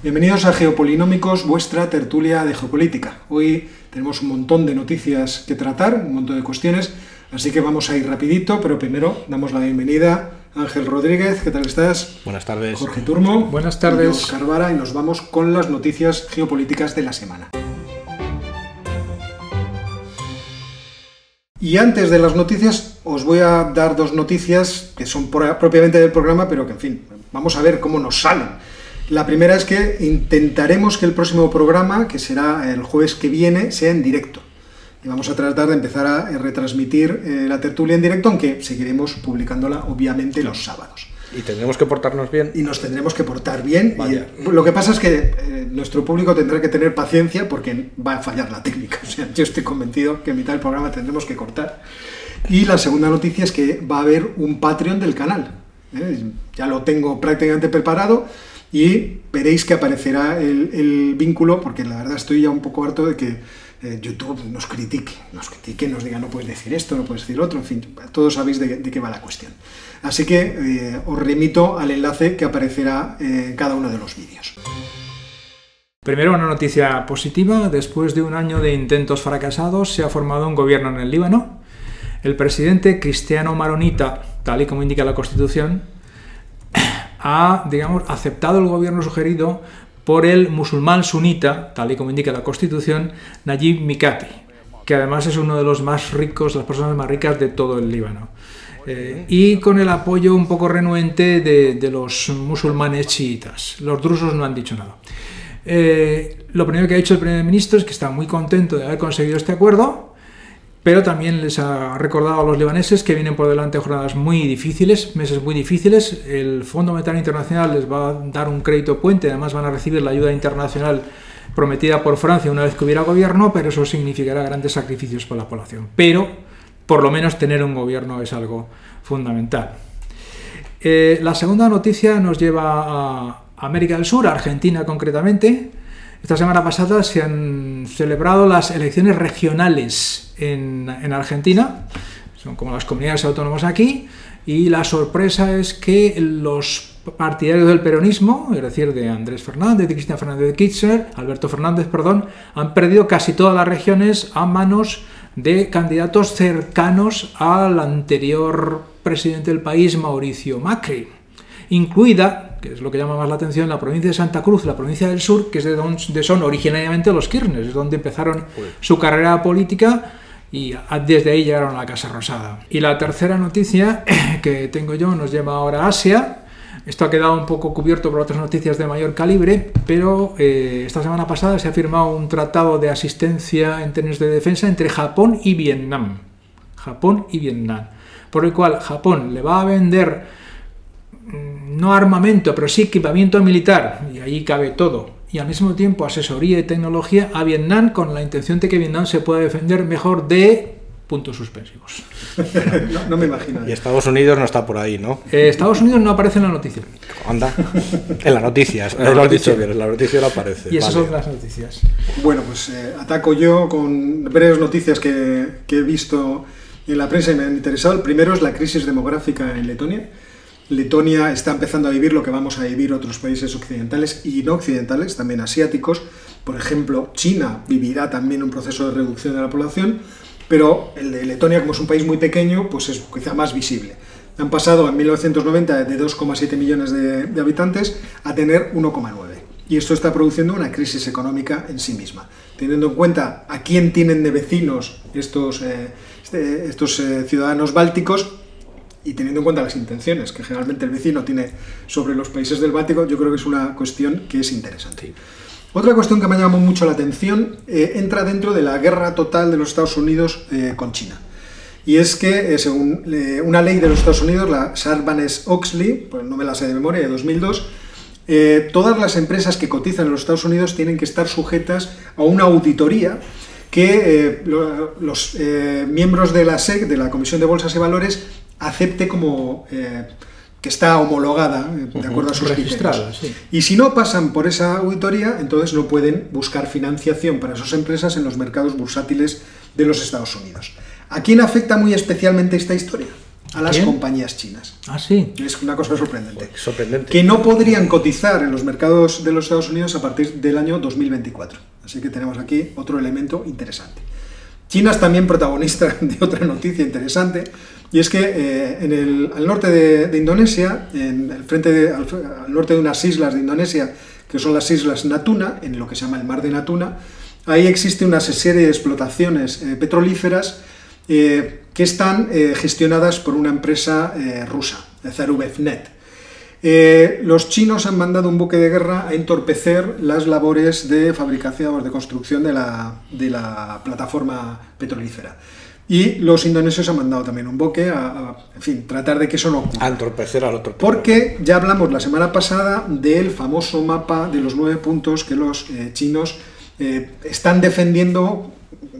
Bienvenidos a Geopolinómicos, vuestra tertulia de geopolítica. Hoy tenemos un montón de noticias que tratar, un montón de cuestiones, así que vamos a ir rapidito, pero primero damos la bienvenida a Ángel Rodríguez, ¿qué tal estás? Buenas tardes. Jorge Turmo. Buenas tardes. Oscar Vara, y nos vamos con las noticias geopolíticas de la semana. Y antes de las noticias, os voy a dar dos noticias que son propiamente del programa, pero que, en fin, vamos a ver cómo nos salen. La primera es que intentaremos que el próximo programa, que será el jueves que viene, sea en directo. Y vamos a tratar de empezar a retransmitir eh, la tertulia en directo, aunque seguiremos publicándola obviamente los sábados. Y tendremos que portarnos bien. Y nos tendremos que portar bien. Y lo que pasa es que eh, nuestro público tendrá que tener paciencia porque va a fallar la técnica. O sea, yo estoy convencido que en mitad del programa tendremos que cortar. Y la segunda noticia es que va a haber un Patreon del canal. ¿eh? Ya lo tengo prácticamente preparado y veréis que aparecerá el, vínculo, porque la verdad estoy ya un poco harto de que eh, YouTube nos critique, nos critique, nos diga no puedes decir esto, no puedes decir otro, en fin, todos sabéis de, qué va la cuestión. Así que eh, os remito al enlace que aparecerá en cada uno de los vídeos. Primero una noticia positiva, después de un año de intentos fracasados se ha formado un gobierno en el Líbano. El presidente cristiano maronita, tal y como indica la Constitución, ha digamos, aceptado el gobierno sugerido por el musulmán sunita, tal y como indica la Constitución, Najib Mikati, que además es uno de los más ricos, las personas más ricas de todo el Líbano. Eh, y con el apoyo un poco renuente de, los musulmanes chiitas. Los drusos no han dicho nada. Eh, lo primero que ha dicho el primer ministro es que está muy contento de haber conseguido este acuerdo, pero también les ha recordado a los libaneses que vienen por delante jornadas muy difíciles, meses muy difíciles. El Fondo Monetario Internacional les va a dar un crédito puente, además van a recibir la ayuda internacional prometida por Francia una vez que hubiera gobierno, pero eso significará grandes sacrificios para la población. Pero por lo menos tener un gobierno es algo fundamental. Eh, la segunda noticia nos lleva a América del Sur, a Argentina concretamente. Esta semana pasada se han celebrado las elecciones regionales en, en Argentina, son como las comunidades autónomas aquí, y la sorpresa es que los partidarios del peronismo, es decir, de Andrés Fernández, de Cristina Fernández de Kirchner, Alberto Fernández, perdón, han perdido casi todas las regiones a manos de candidatos cercanos al anterior presidente del país, Mauricio Macri, incluida, que es lo que llama más la atención, la provincia de Santa Cruz, la provincia del sur, que es de donde son originariamente los Kirchner, es donde empezaron su carrera política y desde ahí llegaron a la Casa Rosada. Y la tercera noticia que tengo yo nos lleva ahora a Asia, esto ha quedado un poco cubierto por otras noticias de mayor calibre, pero eh, esta semana pasada se ha firmado un tratado de asistencia en términos de defensa entre Japón y Vietnam. Japón y Vietnam. Por el cual Japón le va a vender no armamento, pero sí equipamiento militar, y ahí cabe todo, y al mismo tiempo asesoría y tecnología a Vietnam con la intención de que Vietnam se pueda defender mejor de puntos suspensivos. no, no, me imagino. Y Estados Unidos no está por ahí, ¿no? Eh, Estados Unidos no aparece en la noticia. Anda. En las noticias. En la lo has noticia. dicho bien, en la noticia no aparece. Y esas Vale. son las noticias. Bueno, pues eh, ataco yo con breves noticias que, que he visto en la prensa y me han interesado. El primero es la crisis demográfica en Letonia. Letonia está empezando a vivir lo que vamos a vivir otros países occidentales y no occidentales, también asiáticos. Por ejemplo, China vivirá también un proceso de reducción de la población, pero el de Letonia, como es un país muy pequeño, pues es quizá más visible. Han pasado en 1990 de 2,7 millones de, habitantes a tener 1,9. Y esto está produciendo una crisis económica en sí misma. Teniendo en cuenta a quién tienen de vecinos estos, eh, este, estos eh, ciudadanos bálticos, y teniendo en cuenta las intenciones que generalmente el vecino tiene sobre los países del Báltico, yo creo que es una cuestión que es interesante. Otra cuestión que me ha llamado mucho la atención eh, entra dentro de la guerra total de los Estados Unidos eh, con China. Y es que, eh, según una ley de los Estados Unidos, la Sarbanes-Oxley, pues no me la sé de memoria, de 2002, eh, todas las empresas que cotizan en los Estados Unidos tienen que estar sujetas a una auditoría que eh, lo- los eh, miembros de la SEC, de la Comisión de Bolsas y Valores, acepte como eh, que está homologada de acuerdo a sus Registrada, criterios. sí. Y si no pasan por esa auditoría, entonces no pueden buscar financiación para sus empresas en los mercados bursátiles de los Estados Unidos. ¿A quién afecta muy especialmente esta historia? a las ¿Quién? compañías chinas. Ah, sí. Es una cosa sorprendente. Sorprendente. Que no podrían cotizar en los mercados de los Estados Unidos a partir del año 2024. Así que tenemos aquí otro elemento interesante. China es también protagonista de otra noticia interesante, y es que eh, en el, al norte de, Indonesia, en el frente al, norte de unas islas de Indonesia, que son las islas Natuna, en lo que se llama el mar de Natuna, ahí existe una serie de explotaciones eh, petrolíferas eh, que están gestionadas por una empresa rusa, Zarubeznet. Eh, los chinos han mandado un buque de guerra a entorpecer las labores de fabricación o de construcción de la, de la plataforma petrolífera. Y los indonesios han mandado también un buque a, a, en fin, tratar de que eso no ocurra. A entorpecer al otro. Porque ya hablamos la semana pasada del famoso mapa de los nueve puntos que los eh, chinos eh, están defendiendo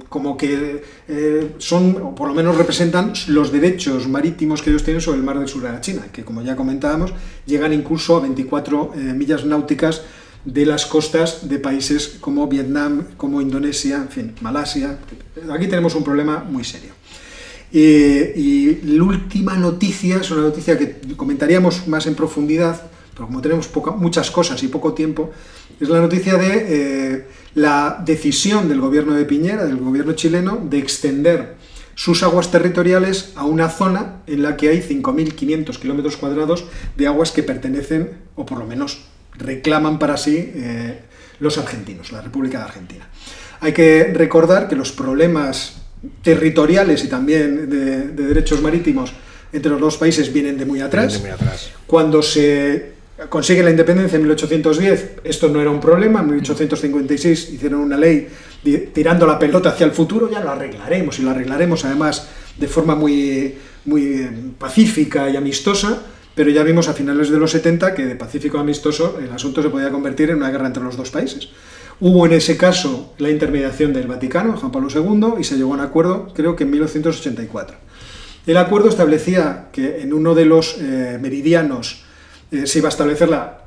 como que eh, son, o por lo menos representan los derechos marítimos que ellos tienen sobre el mar del sur de la China, que como ya comentábamos, llegan incluso a 24 eh, millas náuticas de las costas de países como Vietnam, como Indonesia, en fin, Malasia. Aquí tenemos un problema muy serio. Eh, y la última noticia es una noticia que comentaríamos más en profundidad, pero como tenemos poca- muchas cosas y poco tiempo, es la noticia de la decisión del gobierno de Piñera, del gobierno chileno, de extender sus aguas territoriales a una zona en la que hay 5.500 kilómetros cuadrados de aguas que pertenecen, o por lo menos reclaman para sí, eh, los argentinos, la República de Argentina. Hay que recordar que los problemas territoriales y también de, de derechos marítimos entre los dos países vienen de muy atrás. Vienen de muy atrás. Cuando se consigue la independencia en 1810, esto no era un problema. En 1856 hicieron una ley tirando la pelota hacia el futuro, ya lo arreglaremos y lo arreglaremos además de forma muy, muy eh, pacífica y amistosa. Pero ya vimos a finales de los 70 que de pacífico a amistoso el asunto se podía convertir en una guerra entre los dos países. Hubo en ese caso la intermediación del Vaticano, Juan Pablo II, y se llegó a un acuerdo, creo que en 1984. El acuerdo establecía que en uno de los eh, meridianos eh, se iba a establecer la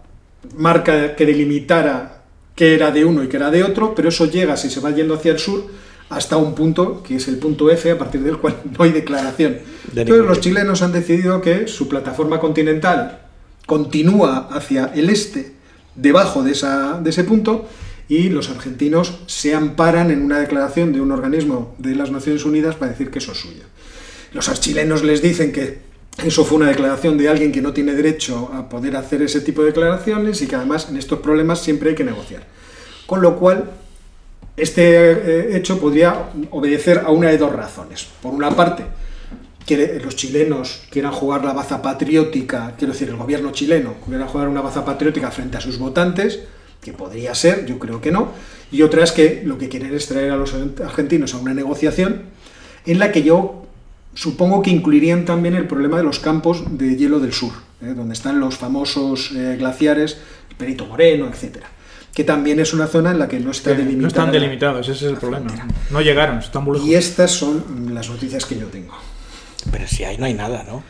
marca que delimitara qué era de uno y qué era de otro, pero eso llega, si se va yendo hacia el sur, hasta un punto, que es el punto F, a partir del cual no hay declaración. De Entonces los chilenos han decidido que su plataforma continental continúa hacia el este, debajo de, esa, de ese punto, y los argentinos se amparan en una declaración de un organismo de las Naciones Unidas para decir que eso es suyo. Los chilenos les dicen que eso fue una declaración de alguien que no tiene derecho a poder hacer ese tipo de declaraciones y que además en estos problemas siempre hay que negociar. Con lo cual, este eh, hecho podría obedecer a una de dos razones. Por una parte, que los chilenos quieran jugar la baza patriótica, quiero decir, el gobierno chileno quiera jugar una baza patriótica frente a sus votantes, que podría ser, yo creo que no, y otra es que lo que quieren es traer a los argentinos a una negociación en la que yo supongo que incluirían también el problema de los campos de hielo del sur, ¿eh? donde están los famosos eh, glaciares, Perito Moreno, etcétera, que también es una zona en la que no está Que delimitada. no están delimitados, ese es el problema. No llegaron, están muy lejos. Y estas son las noticias que yo tengo. Pero si ahí no hay nada, ¿no?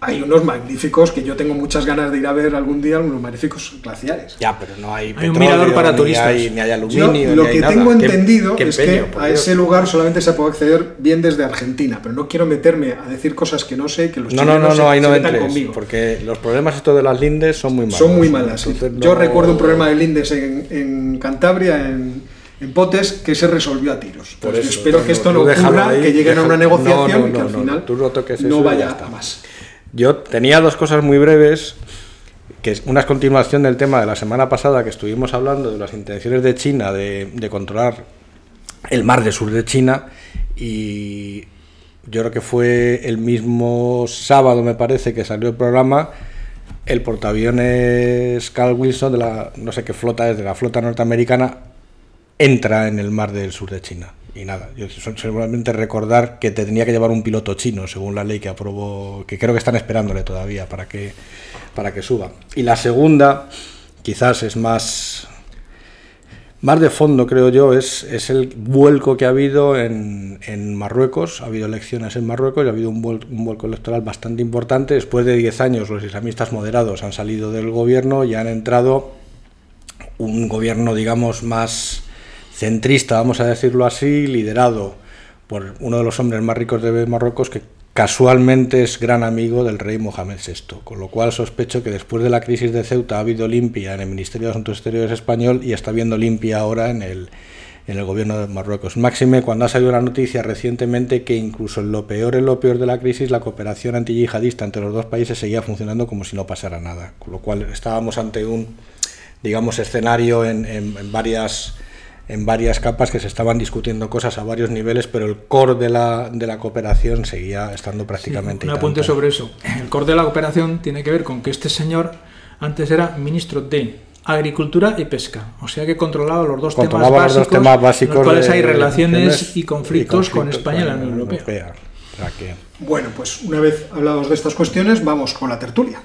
Hay unos magníficos que yo tengo muchas ganas de ir a ver algún día, unos magníficos glaciares. Ya, pero no hay Hay un petróleo, mirador para ni turistas. Hay, ni hay Yo aluminio, lo ni hay que nada. tengo Qué- entendido qué es empeño, que a Dios. ese lugar solamente se puede acceder bien desde Argentina, pero no quiero meterme a decir cosas que no sé, que los No, no, no, chilenos no, se- ahí no se metan entres, conmigo. porque los problemas estos de las lindes son muy malos. Son muy malas. Yo no- recuerdo un problema de Lindes en, en Cantabria, en, en Potes, que se resolvió a tiros. Por Entonces, eso, espero no, que esto no ocurra, ahí, que lleguen a una negociación no, no, y que al no, final no, tú no toques no eso y ya vaya está. a más. Yo tenía dos cosas muy breves, que es una continuación del tema de la semana pasada que estuvimos hablando de las intenciones de China de, de controlar el mar del sur de China y yo creo que fue el mismo sábado, me parece, que salió el programa, el portaaviones Carl Wilson de la no sé qué flota es, de la flota norteamericana, entra en el mar del sur de China. Y nada, yo seguramente recordar que te tenía que llevar un piloto chino, según la ley que aprobó, que creo que están esperándole todavía para que, para que suba. Y la segunda, quizás es más, más de fondo, creo yo, es, es el vuelco que ha habido en, en Marruecos. Ha habido elecciones en Marruecos y ha habido un, un vuelco electoral bastante importante. Después de 10 años, los islamistas moderados han salido del gobierno y han entrado un gobierno, digamos, más centrista, vamos a decirlo así, liderado por uno de los hombres más ricos de Marruecos, que casualmente es gran amigo del rey Mohamed VI, con lo cual sospecho que después de la crisis de Ceuta ha habido limpia en el Ministerio de Asuntos Exteriores español y está habiendo limpia ahora en el, en el gobierno de Marruecos. Máxime cuando ha salido la noticia recientemente que incluso en lo peor, en lo peor de la crisis, la cooperación antiyihadista entre los dos países seguía funcionando como si no pasara nada, con lo cual estábamos ante un, digamos, escenario en, en varias en varias capas que se estaban discutiendo cosas a varios niveles, pero el core de la, de la cooperación seguía estando prácticamente... un apunte sobre eso. El core de la cooperación tiene que ver con que este señor antes era ministro de Agricultura y Pesca, o sea que controlaba los dos, temas, básicos, los temas básicos, en los cuales hay relaciones y conflictos, con España y la Unión Europea. Bueno, pues una vez hablados de estas cuestiones, vamos con la tertulia.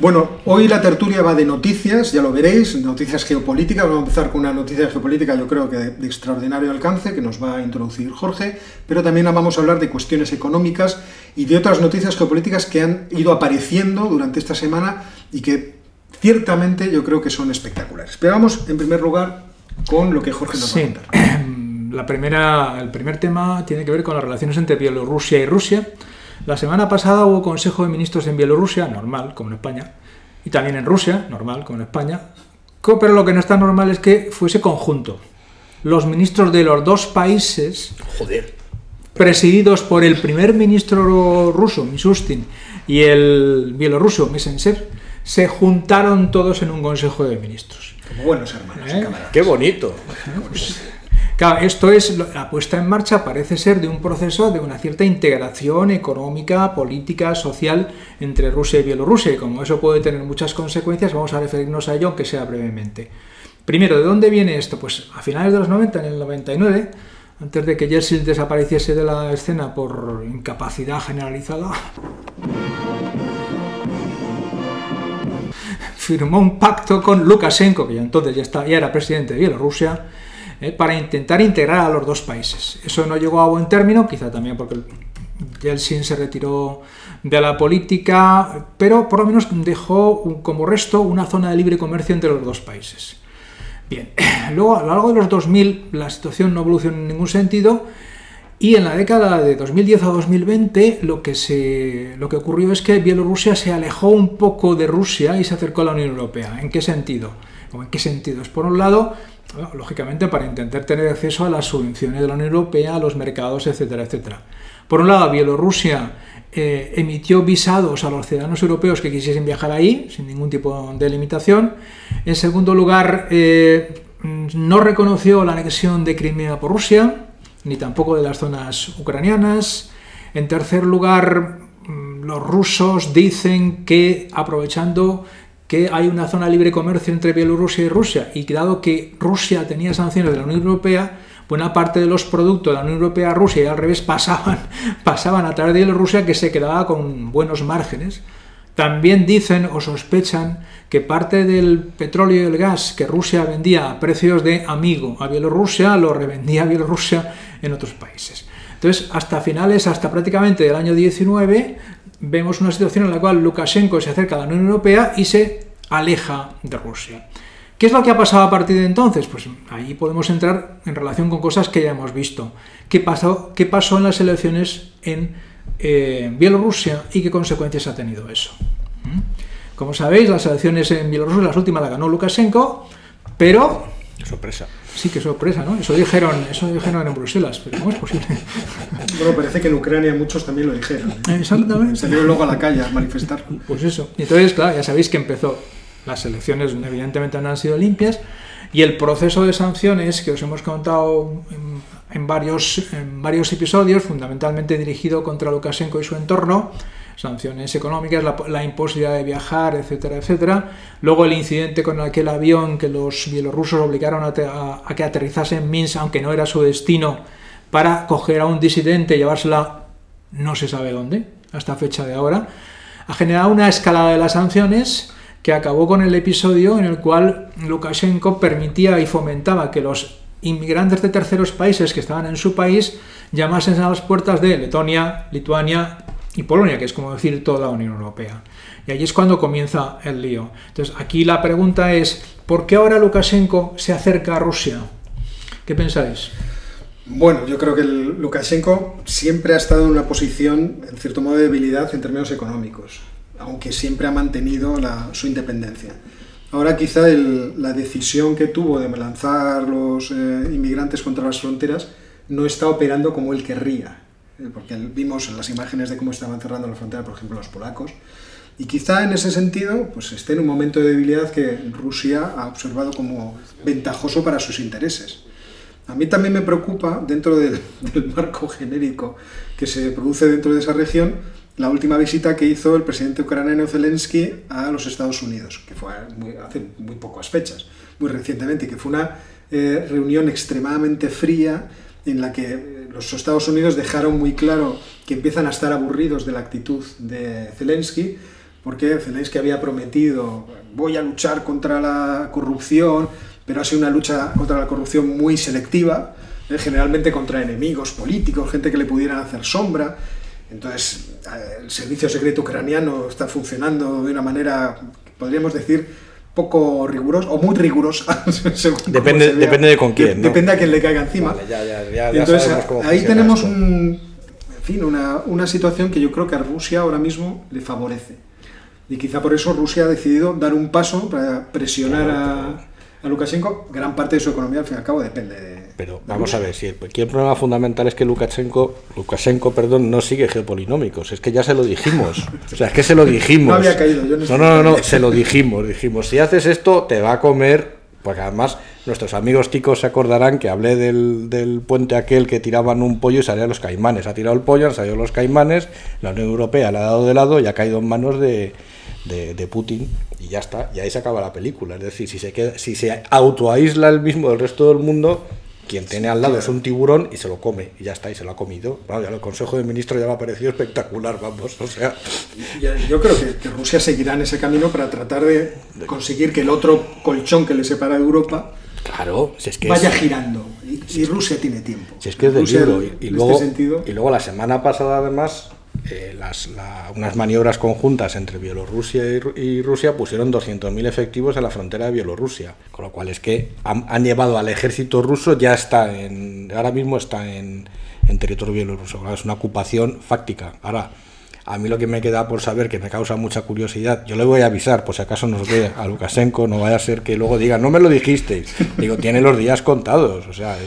Bueno, hoy la tertulia va de noticias, ya lo veréis, noticias geopolíticas. Vamos a empezar con una noticia geopolítica, yo creo que de, extraordinario alcance, que nos va a introducir Jorge, pero también vamos a hablar de cuestiones económicas y de otras noticias geopolíticas que han ido apareciendo durante esta semana y que ciertamente yo creo que son espectaculares. Pero vamos, en primer lugar, con lo que Jorge nos va a contar. La primera, el primer tema tiene que ver con las relaciones entre Bielorrusia y Rusia la semana pasada hubo Consejo de Ministros en Bielorrusia, normal, como en España, y también en Rusia, normal, como en España, pero lo que no está normal es que fuese conjunto. Los ministros de los dos países, Joder. presididos por el primer ministro ruso, Mishustin, y el bielorruso, Mesensev, se juntaron todos en un Consejo de Ministros. Como buenos hermanos. ¿Eh? Qué bonito. Claro, esto es la puesta en marcha, parece ser, de un proceso de una cierta integración económica, política, social entre Rusia y Bielorrusia. Y como eso puede tener muchas consecuencias, vamos a referirnos a ello, aunque sea brevemente. Primero, ¿de dónde viene esto? Pues a finales de los 90, en el 99, antes de que Yeltsin desapareciese de la escena por incapacidad generalizada, firmó un pacto con Lukashenko, que ya entonces ya, está, ya era presidente de Bielorrusia, ¿eh? para intentar integrar a los dos países. Eso no llegó a buen término, quizá también porque Yeltsin se retiró de la política, pero por lo menos dejó como resto una zona de libre comercio entre los dos países. Bien, luego a lo largo de los 2000 la situación no evolucionó en ningún sentido y en la década de 2010 a 2020 lo que, se, lo que ocurrió es que Bielorrusia se alejó un poco de Rusia y se acercó a la Unión Europea. ¿En qué sentido? ¿O en qué sentido? Es por un lado lógicamente para intentar tener acceso a las subvenciones de la Unión Europea, a los mercados, etcétera, etcétera. Por un lado, Bielorrusia eh, emitió visados a los ciudadanos europeos que quisiesen viajar ahí, sin ningún tipo de limitación. En segundo lugar, eh, no reconoció la anexión de Crimea por Rusia, ni tampoco de las zonas ucranianas. En tercer lugar, mm, los rusos dicen que aprovechando que hay una zona de libre comercio entre Bielorrusia y Rusia y dado que Rusia tenía sanciones de la Unión Europea, buena parte de los productos de la Unión Europea a Rusia y al revés pasaban, pasaban a través de Bielorrusia que se quedaba con buenos márgenes. También dicen o sospechan que parte del petróleo y el gas que Rusia vendía a precios de amigo a Bielorrusia lo revendía a Bielorrusia en otros países. Entonces, hasta finales, hasta prácticamente del año 19, vemos una situación en la cual Lukashenko se acerca a la Unión Europea y se aleja de Rusia. ¿Qué es lo que ha pasado a partir de entonces? Pues ahí podemos entrar en relación con cosas que ya hemos visto. ¿Qué pasó, qué pasó en las elecciones en eh, Bielorrusia y qué consecuencias ha tenido eso? ¿Mm? Como sabéis, las elecciones en Bielorrusia, las últimas las ganó Lukashenko, pero... sorpresa. Sí, qué sorpresa, ¿no? Eso dijeron, eso dijeron en Bruselas, pero ¿cómo es posible? Bueno, parece que en Ucrania muchos también lo dijeron. ¿eh? Exactamente. Salieron luego a la calle a manifestar. Pues eso. Entonces, claro, ya sabéis que empezó. Las elecciones evidentemente no han sido limpias y el proceso de sanciones que os hemos contado en, varios, en varios episodios, fundamentalmente dirigido contra Lukashenko y su entorno, sanciones económicas, la, imposibilidad de viajar, etcétera, etcétera. Luego el incidente con aquel avión que los bielorrusos obligaron a, que aterrizase en Minsk, aunque no era su destino, para coger a un disidente y llevársela no se sabe dónde, hasta fecha de ahora, ha generado una escalada de las sanciones que acabó con el episodio en el cual Lukashenko permitía y fomentaba que los inmigrantes de terceros países que estaban en su país llamasen a las puertas de Letonia, Lituania, y Polonia, que es como decir toda la Unión Europea. Y ahí es cuando comienza el lío. Entonces, aquí la pregunta es, ¿por qué ahora Lukashenko se acerca a Rusia? ¿Qué pensáis? Bueno, yo creo que el Lukashenko siempre ha estado en una posición, en cierto modo, de debilidad en términos económicos, aunque siempre ha mantenido su independencia. Ahora quizá la decisión que tuvo de lanzar los eh, inmigrantes contra las fronteras no está operando como él querría, porque vimos las imágenes de cómo estaban cerrando la frontera, por ejemplo, los polacos, y quizá en ese sentido pues esté en un momento de debilidad que Rusia ha observado como ventajoso para sus intereses. A mí también me preocupa, dentro del, marco genérico que se produce dentro de esa región, la última visita que hizo el presidente ucraniano Zelensky a los Estados Unidos, que fue hace muy pocas fechas, muy recientemente, que fue una eh, reunión extremadamente fría en la que los Estados Unidos dejaron muy claro que empiezan a estar aburridos de la actitud de Zelensky, porque Zelensky había prometido voy a luchar contra la corrupción, pero ha sido una lucha contra la corrupción muy selectiva, eh, generalmente contra enemigos políticos, gente que le pudiera hacer sombra. Entonces, eh, el servicio secreto ucraniano está funcionando de una manera, podríamos decir, poco rigurosa o muy rigurosa. depende, depende de con quién. Depende a quién le caiga encima. Entonces, ahí tenemos un, en fin, una, una situación que yo creo que a Rusia ahora mismo le favorece. Y quizá por eso Rusia ha decidido dar un paso para presionar a, a Lukashenko. Gran parte de su economía, al fin y al cabo, depende de. Pero vamos a ver, si el, el problema fundamental es que Lukashenko, Lukashenko perdón, no sigue geopolinómicos. Es que ya se lo dijimos. O sea, es que se lo dijimos. no había caído. Yo no, no, no, no, se lo dijimos. Dijimos, si haces esto, te va a comer. Porque además nuestros amigos ticos se acordarán que hablé del, del, puente aquel que tiraban un pollo y salían los caimanes. Ha tirado el pollo, han salido los caimanes, la Unión Europea le ha dado de lado y ha caído en manos de, de, Putin y ya está, y ahí se acaba la película. Es decir, si se, queda, si se autoaísla el mismo del resto del mundo, quien tiene al lado es un tiburón y se lo come, y ya está, y se lo ha comido. ya el Consejo de Ministros ya me ha parecido espectacular, vamos, o sea... Yo creo que, Rusia seguirá en ese camino para tratar de conseguir que el otro colchón que le separa de Europa Claro, si es que vaya girando. Y, Rusia tiene tiempo. Si es que es del libro. Y, luego, este y luego la semana pasada, además, eh, las, unas maniobras conjuntas entre Bielorrusia y, Rusia pusieron 200.000 efectivos en la frontera de Bielorrusia, con lo cual es que han, llevado al ejército ruso, ya está en, ahora mismo está en, territorio bielorruso, es una ocupación fáctica. Ahora, a mí lo que me queda por saber, que me causa mucha curiosidad, yo le voy a avisar, por si acaso nos ve a Lukashenko, no vaya a ser que luego diga, no me lo dijisteis. Digo, tiene los días contados, o sea,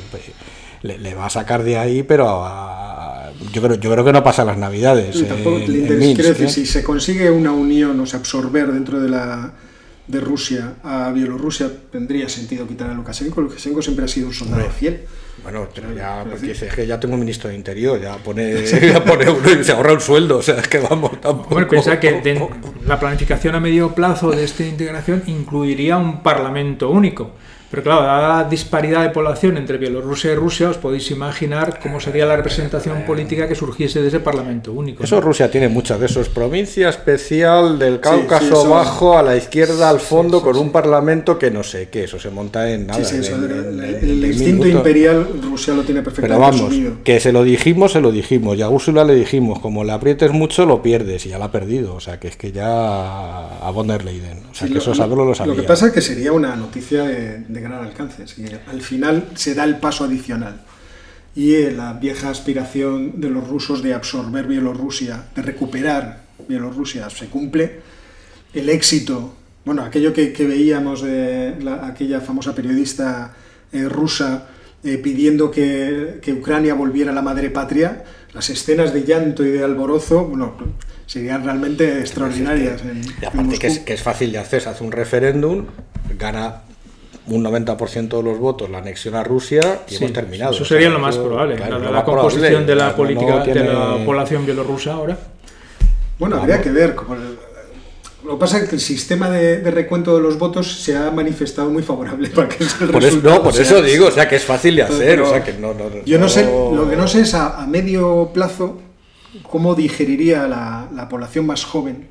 le, le va a sacar de ahí, pero a, yo creo, yo creo que no pasa las navidades. ¿eh? si se consigue una unión, o sea, absorber dentro de la de Rusia a Bielorrusia, tendría sentido quitar a Lukashenko. Lukashenko siempre ha sido un soldado fiel. Bueno, pero ya, porque es que ya tengo un ministro de Interior, ya pone, ya pone uno y se ahorra un sueldo, o sea, es que vamos, tampoco... Bueno, piensa que la planificación a medio plazo de esta integración incluiría un parlamento único. Pero claro, dada la disparidad de población entre Bielorrusia y Rusia, os podéis imaginar cómo sería la representación política que surgiese de ese Parlamento único. Eso Rusia tiene muchas de esos. Provincia especial del Cáucaso bajo, a la izquierda, al fondo, con un Parlamento que no sé qué, eso se monta en nada. el, instinto imperial Rusia lo tiene perfectamente Pero vamos, que se lo dijimos, se lo dijimos. Y a Úrsula le dijimos, como le aprietes mucho, lo pierdes. Y ya la ha perdido. O sea, que es que ya a von der Leyen. O sea, que eso saberlo lo sabía. Lo que pasa es que sería una noticia de gran alcance. al final se da el paso adicional. Y eh, la vieja aspiración de los rusos de absorber Bielorrusia, de recuperar Bielorrusia, se cumple. El éxito, bueno, aquello que, veíamos de aquella famosa periodista eh, rusa eh, pidiendo que, Ucrania volviera a la madre patria, las escenas de llanto y de alborozo, bueno, serían realmente extraordinarias. y aparte que, es, que es, fácil de hacer, se hace un referéndum, gana un 90% de los votos la anexión a Rusia y hemos terminado. Eso sería lo más probable. la, composición de la política de la población bielorrusa ahora. Bueno, habría que ver. Lo que pasa es que el sistema de, recuento de los votos se ha manifestado muy favorable para que por eso, No, por eso digo, o sea, que es fácil de hacer. o sea, que no, yo no sé, lo que no sé es a, medio plazo cómo digeriría la, la población más joven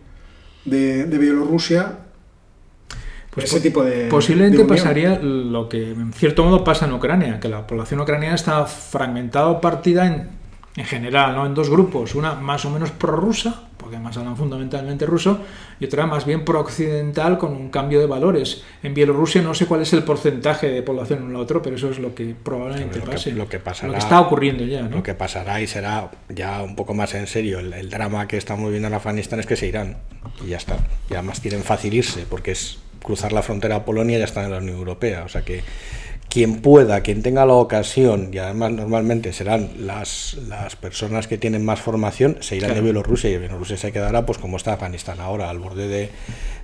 de, de Bielorrusia pues ese tipo de. Posiblemente pasaría lo que en cierto modo pasa en Ucrania, que la población ucraniana está fragmentada o partida en en general, ¿no? En dos grupos, una más o menos prorrusa, porque además hablan fundamentalmente ruso, y otra más bien pro-occidental con un cambio de valores. En Bielorrusia no sé cuál es el porcentaje de población en el otro, pero eso es lo que probablemente lo pase. Que, lo que pasará, lo que está ocurriendo ya, ¿no? Lo que pasará y será ya un poco más en serio el, el drama que estamos viendo en Afganistán es que se irán y ya está. Y además quieren facilirse porque es cruzar la frontera a Polonia ya están en la Unión Europea. O sea que quien pueda, quien tenga la ocasión, y además normalmente serán las, las personas que tienen más formación, se irán Claro. de Bielorrusia y Bielorrusia se quedará pues como está Afganistán ahora, al borde de,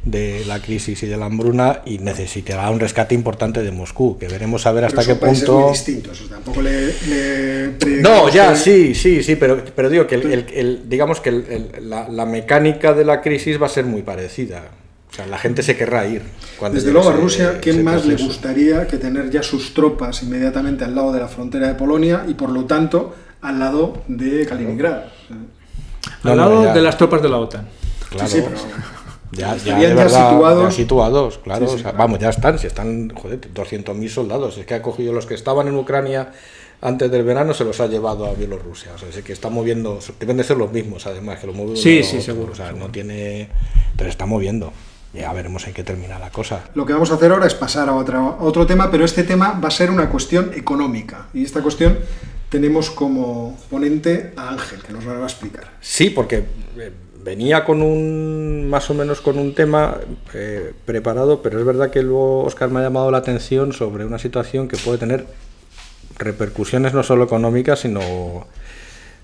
de la crisis y de la hambruna y necesitará un rescate importante de Moscú, que veremos a ver hasta Pero qué punto... muy distintos. o sea, tampoco le, le No, ya, sí, sí, sí, pero, pero digo que el, el- el- digamos que el- la, la mecánica de la crisis va a ser muy parecida. O sea, la gente se querrá ir. Cuando Desde luego a ese- Rusia, ¿quién ese más le gustaría que tener ya sus tropas inmediatamente al lado de la frontera de Polonia y por lo tanto al lado de Kaliningrado? No, Al lado de las tropas de la OTAN. Claro. Sí, sí, pero Ya, ya, estarían de ya situados. ya situados, claro. Sí, sí, o sea, claro. Vamos, ya están, si están, joder, 200.000 soldados. Es que ha cogido los que estaban en Ucrania antes del verano, se los ha llevado a Bielorrusia. O sea, es que está moviendo, deben de ser los mismos, además, que lo mueven. Sí, sí, otro. seguro, O sea, seguro. no tiene. Pero está moviendo. Ya veremos en qué termina la cosa. Lo que vamos a hacer ahora es pasar a, otra- a otro tema, pero este tema va a ser una cuestión económica. Y esta cuestión tenemos como ponente a Ángel, que nos lo va a explicar. Sí, porque eh, venía con un más o menos con un tema eh, preparado, pero es verdad que luego Oscar me ha llamado la atención sobre una situación que puede tener repercusiones no solo económicas, sino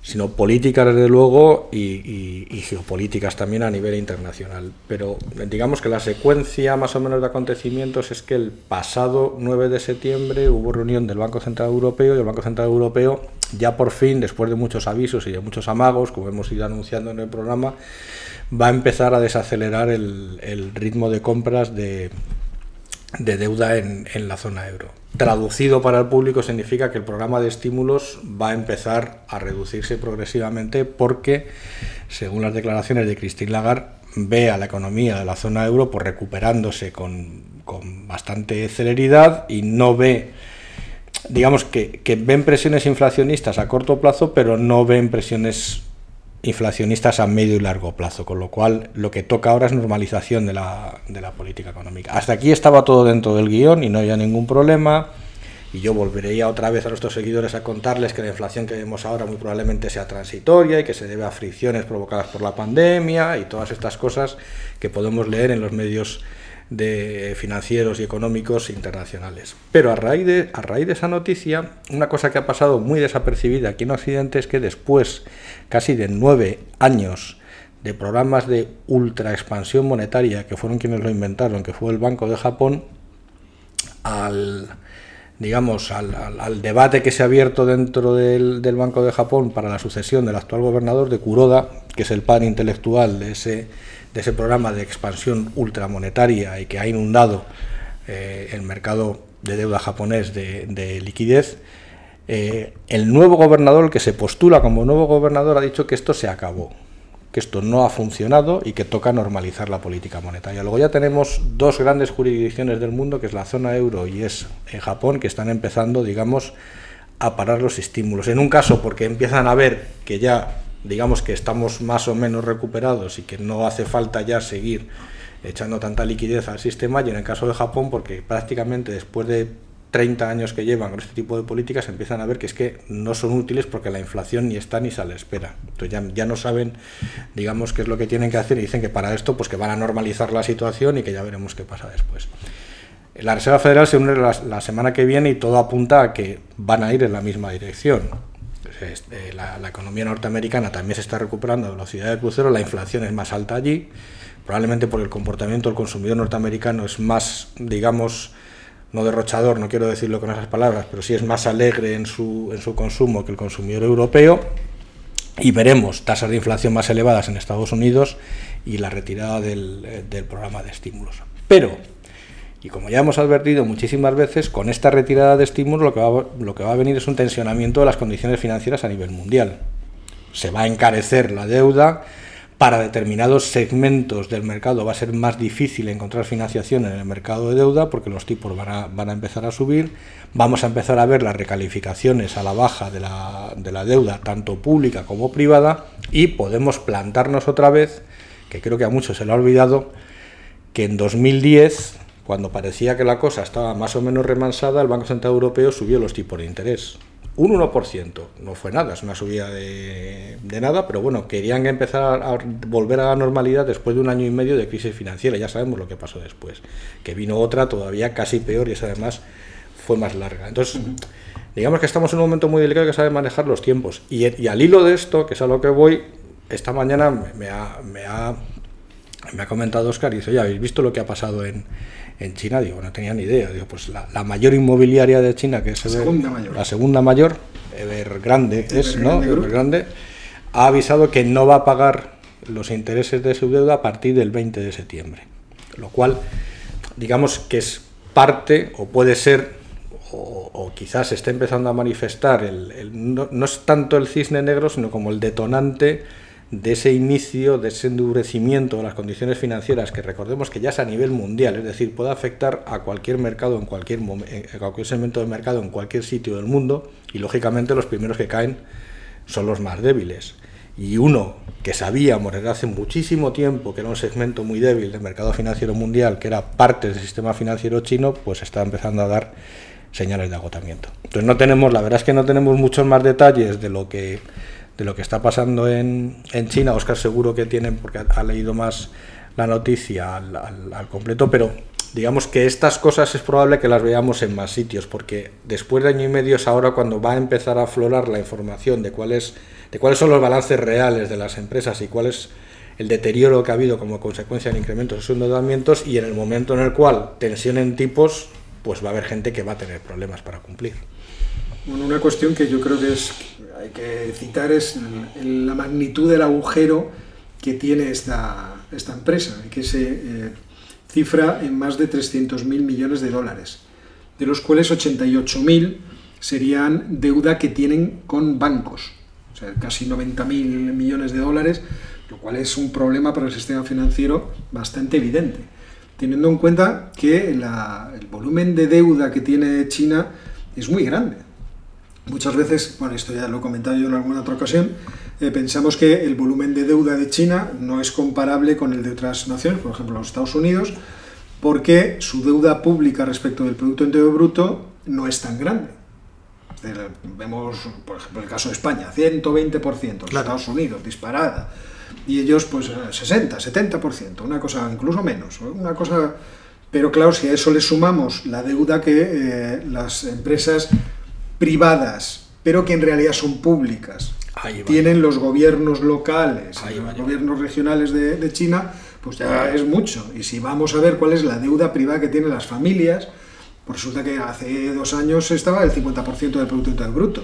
sino políticas desde luego y, geopolíticas también a nivel internacional. Pero digamos que la secuencia más o menos de acontecimientos es que el pasado 9 de septiembre hubo reunión del Banco Central Europeo y el Banco Central Europeo ya por fin, después de muchos avisos y de muchos amagos, como hemos ido anunciando en el programa, va a empezar a desacelerar el, ritmo de compras de, de deuda en la zona euro. Traducido para el público significa que el programa de estímulos va a empezar a reducirse progresivamente porque, según las declaraciones de Christine Lagarde, ve a la economía de la zona euro pues, recuperándose con, con bastante celeridad y no ve, digamos que, que ven presiones inflacionistas a corto plazo, pero no ven presiones inflacionistas a medio y largo plazo, con lo cual lo que toca ahora es normalización de la, de la política económica. Hasta aquí estaba todo dentro del guion y no había ningún problema. Y yo volveré ya otra vez a nuestros seguidores a contarles que la inflación que vemos ahora muy probablemente sea transitoria y que se debe a fricciones provocadas por la pandemia y todas estas cosas que podemos leer en los medios de financieros y económicos internacionales. Pero a raíz, de, a de esa noticia, una cosa que ha pasado muy desapercibida aquí en Occidente es que después casi de nueve años de programas de ultra expansión monetaria, que fueron quienes lo inventaron, que fue el Banco de Japón, al digamos al, al, al debate que se ha abierto dentro del, del, Banco de Japón para la sucesión del actual gobernador de Kuroda, que es el padre intelectual de ese, de ese programa de expansión ultramonetaria y que ha inundado eh, el mercado de deuda japonés de, de liquidez, eh, el nuevo gobernador, el que se postula como nuevo gobernador, ha dicho que esto se acabó, que esto no ha funcionado y que toca normalizar la política monetaria. Luego ya tenemos dos grandes jurisdicciones del mundo, que es la zona euro y es en Japón, que están empezando, digamos, a parar los estímulos. En un caso porque empiezan a ver que ya, digamos, que estamos más o menos recuperados y que no hace falta ya seguir echando tanta liquidez al sistema, y en el caso de Japón porque prácticamente después de 30 años que llevan con este tipo de políticas empiezan a ver que es que no son útiles porque la inflación ni está ni se le espera. Entonces ya, no saben, digamos, qué es lo que tienen que hacer y dicen que para esto pues que van a normalizar la situación y que ya veremos qué pasa después. La Reserva Federal se une la, la semana que viene y todo apunta a que van a ir en la misma dirección. Eh, la, economía norteamericana también se está recuperando a velocidad de crucero, la inflación es más alta allí, probablemente porque el comportamiento del consumidor norteamericano es más, digamos, no derrochador, no quiero decirlo con esas palabras, pero sí es más alegre en su, en su consumo que el consumidor europeo. Y veremos tasas de inflación más elevadas en Estados Unidos y la retirada del, del programa de estímulos. Pero, y como ya hemos advertido muchísimas veces, con esta retirada de estímulos lo que, va, a venir es un tensionamiento de las condiciones financieras a nivel mundial. Se va a encarecer la deuda. Para determinados segmentos del mercado va a ser más difícil encontrar financiación en el mercado de deuda porque los tipos van a, van a empezar a subir, vamos a empezar a ver las recalificaciones a la baja de la, de la deuda, tanto pública como privada, y podemos plantarnos otra vez, que creo que a muchos se lo ha olvidado, que en 2010, cuando parecía que la cosa estaba más o menos remansada, el Banco Central Europeo subió los tipos de interés un 1%. No fue nada, es una subida de, nada, pero bueno, querían empezar a volver a la normalidad después de un año y medio de crisis financiera. Ya sabemos lo que pasó después, que vino otra todavía casi peor y esa además fue más larga. Entonces, digamos que estamos en un momento muy delicado que sabe manejar los tiempos. Y, al hilo de esto, que es a lo que voy, esta mañana me ha, me ha, me ha comentado Oscar y dice, oye, ¿habéis visto lo que ha pasado en, en China, digo, no tenía ni idea. Digo, pues la, mayor inmobiliaria de China, que es la segunda mayor, Evergrande, es, ¿no? Evergrande, ha avisado que no va a pagar los intereses de su deuda a partir del 20 de septiembre. Lo cual, digamos que es parte, o puede ser, o, quizás se esté empezando a manifestar, el, no, no es tanto el cisne negro, sino como el detonante de ese inicio, de ese endurecimiento de las condiciones financieras, que recordemos que ya es a nivel mundial, es decir, puede afectar a cualquier mercado, en cualquier, en cualquier segmento de mercado, en cualquier sitio del mundo, y lógicamente los primeros que caen son los más débiles. Y uno que sabíamos desde hace muchísimo tiempo que era un segmento muy débil del mercado financiero mundial, que era parte del sistema financiero chino, pues está empezando a dar señales de agotamiento. Entonces no tenemos, la verdad es que no tenemos muchos más detalles de lo que de lo que está pasando en, en China. Oscar seguro que tiene, porque ha, leído más la noticia al, al, completo, pero digamos que estas cosas es probable que las veamos en más sitios, porque después de año y medio es ahora cuando va a empezar a aflorar la información de cuáles, de cuáles son los balances reales de las empresas y cuál es el deterioro que ha habido como consecuencia del incremento de sus endeudamientos y en el momento en el cual tensión en tipos, pues va a haber gente que va a tener problemas para cumplir. Bueno, una cuestión que yo creo que es hay que citar es la magnitud del agujero que tiene esta, esta empresa, que se eh, cifra en más de 300.000 millones de dólares, de los cuales 88.000 serían deuda que tienen con bancos, o sea, casi 90.000 millones de dólares, lo cual es un problema para el sistema financiero bastante evidente, teniendo en cuenta que el volumen de deuda que tiene China es muy grande. Muchas veces, bueno, esto ya lo he comentado yo en alguna otra ocasión, eh, pensamos que el volumen de deuda de China no es comparable con el de otras naciones, por ejemplo los Estados Unidos, porque su deuda pública respecto del Producto Interior Bruto no es tan grande. Vemos, por ejemplo, el caso de España, 120%, los Estados Unidos, disparada, y ellos pues 60, 70%, una cosa incluso menos, una cosa... Pero claro, si a eso le sumamos la deuda que eh, las empresas privadas, pero que en realidad son públicas, tienen los gobiernos locales, los gobiernos regionales de, China, pues ya es mucho. Y si vamos a ver cuál es la deuda privada que tienen las familias, pues resulta que hace dos años estaba el 50% del Producto Interno Bruto.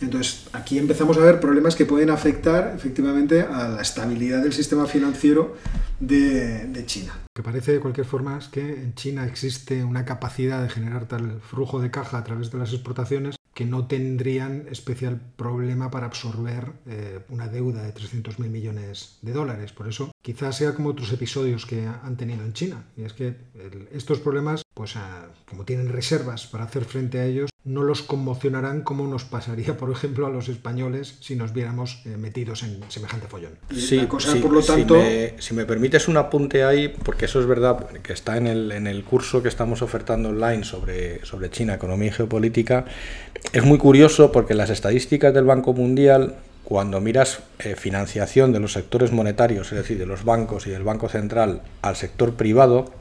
Entonces, aquí empezamos a ver problemas que pueden afectar efectivamente a la estabilidad del sistema financiero de, de China. Lo que parece de cualquier forma es que en China existe una capacidad de generar tal flujo de caja a través de las exportaciones que no tendrían especial problema para absorber eh, una deuda de 300.000 millones de dólares. Por eso quizás sea como otros episodios que han tenido en China. Y es que estos problemas, pues ah, como tienen reservas para hacer frente a ellos, no los conmocionarán como nos pasaría, por ejemplo, a los españoles si nos viéramos eh, metidos en semejante follón. Sí, por lo tanto... Si me, permites un apunte ahí, porque eso es verdad, que está en el, en el curso que estamos ofertando online sobre, sobre China, economía y geopolítica, es muy curioso porque las estadísticas del Banco Mundial cuando miras eh, financiación de los sectores monetarios, es decir, de los bancos y del Banco Central al sector privado,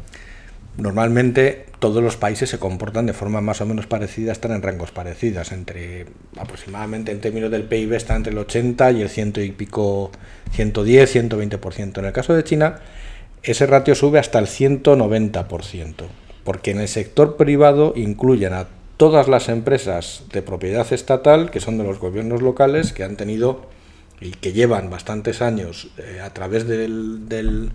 normalmente todos los países se comportan de forma más o menos parecida, están en rangos parecidas, entre aproximadamente en términos del PIB está entre el 80 y el ciento y pico, 110, 120%. En el caso de China, ese ratio sube hasta el 190%, porque en el sector privado incluyen a todas las empresas de propiedad estatal, que son de los gobiernos locales, que han tenido y que llevan bastantes años eh, a través del,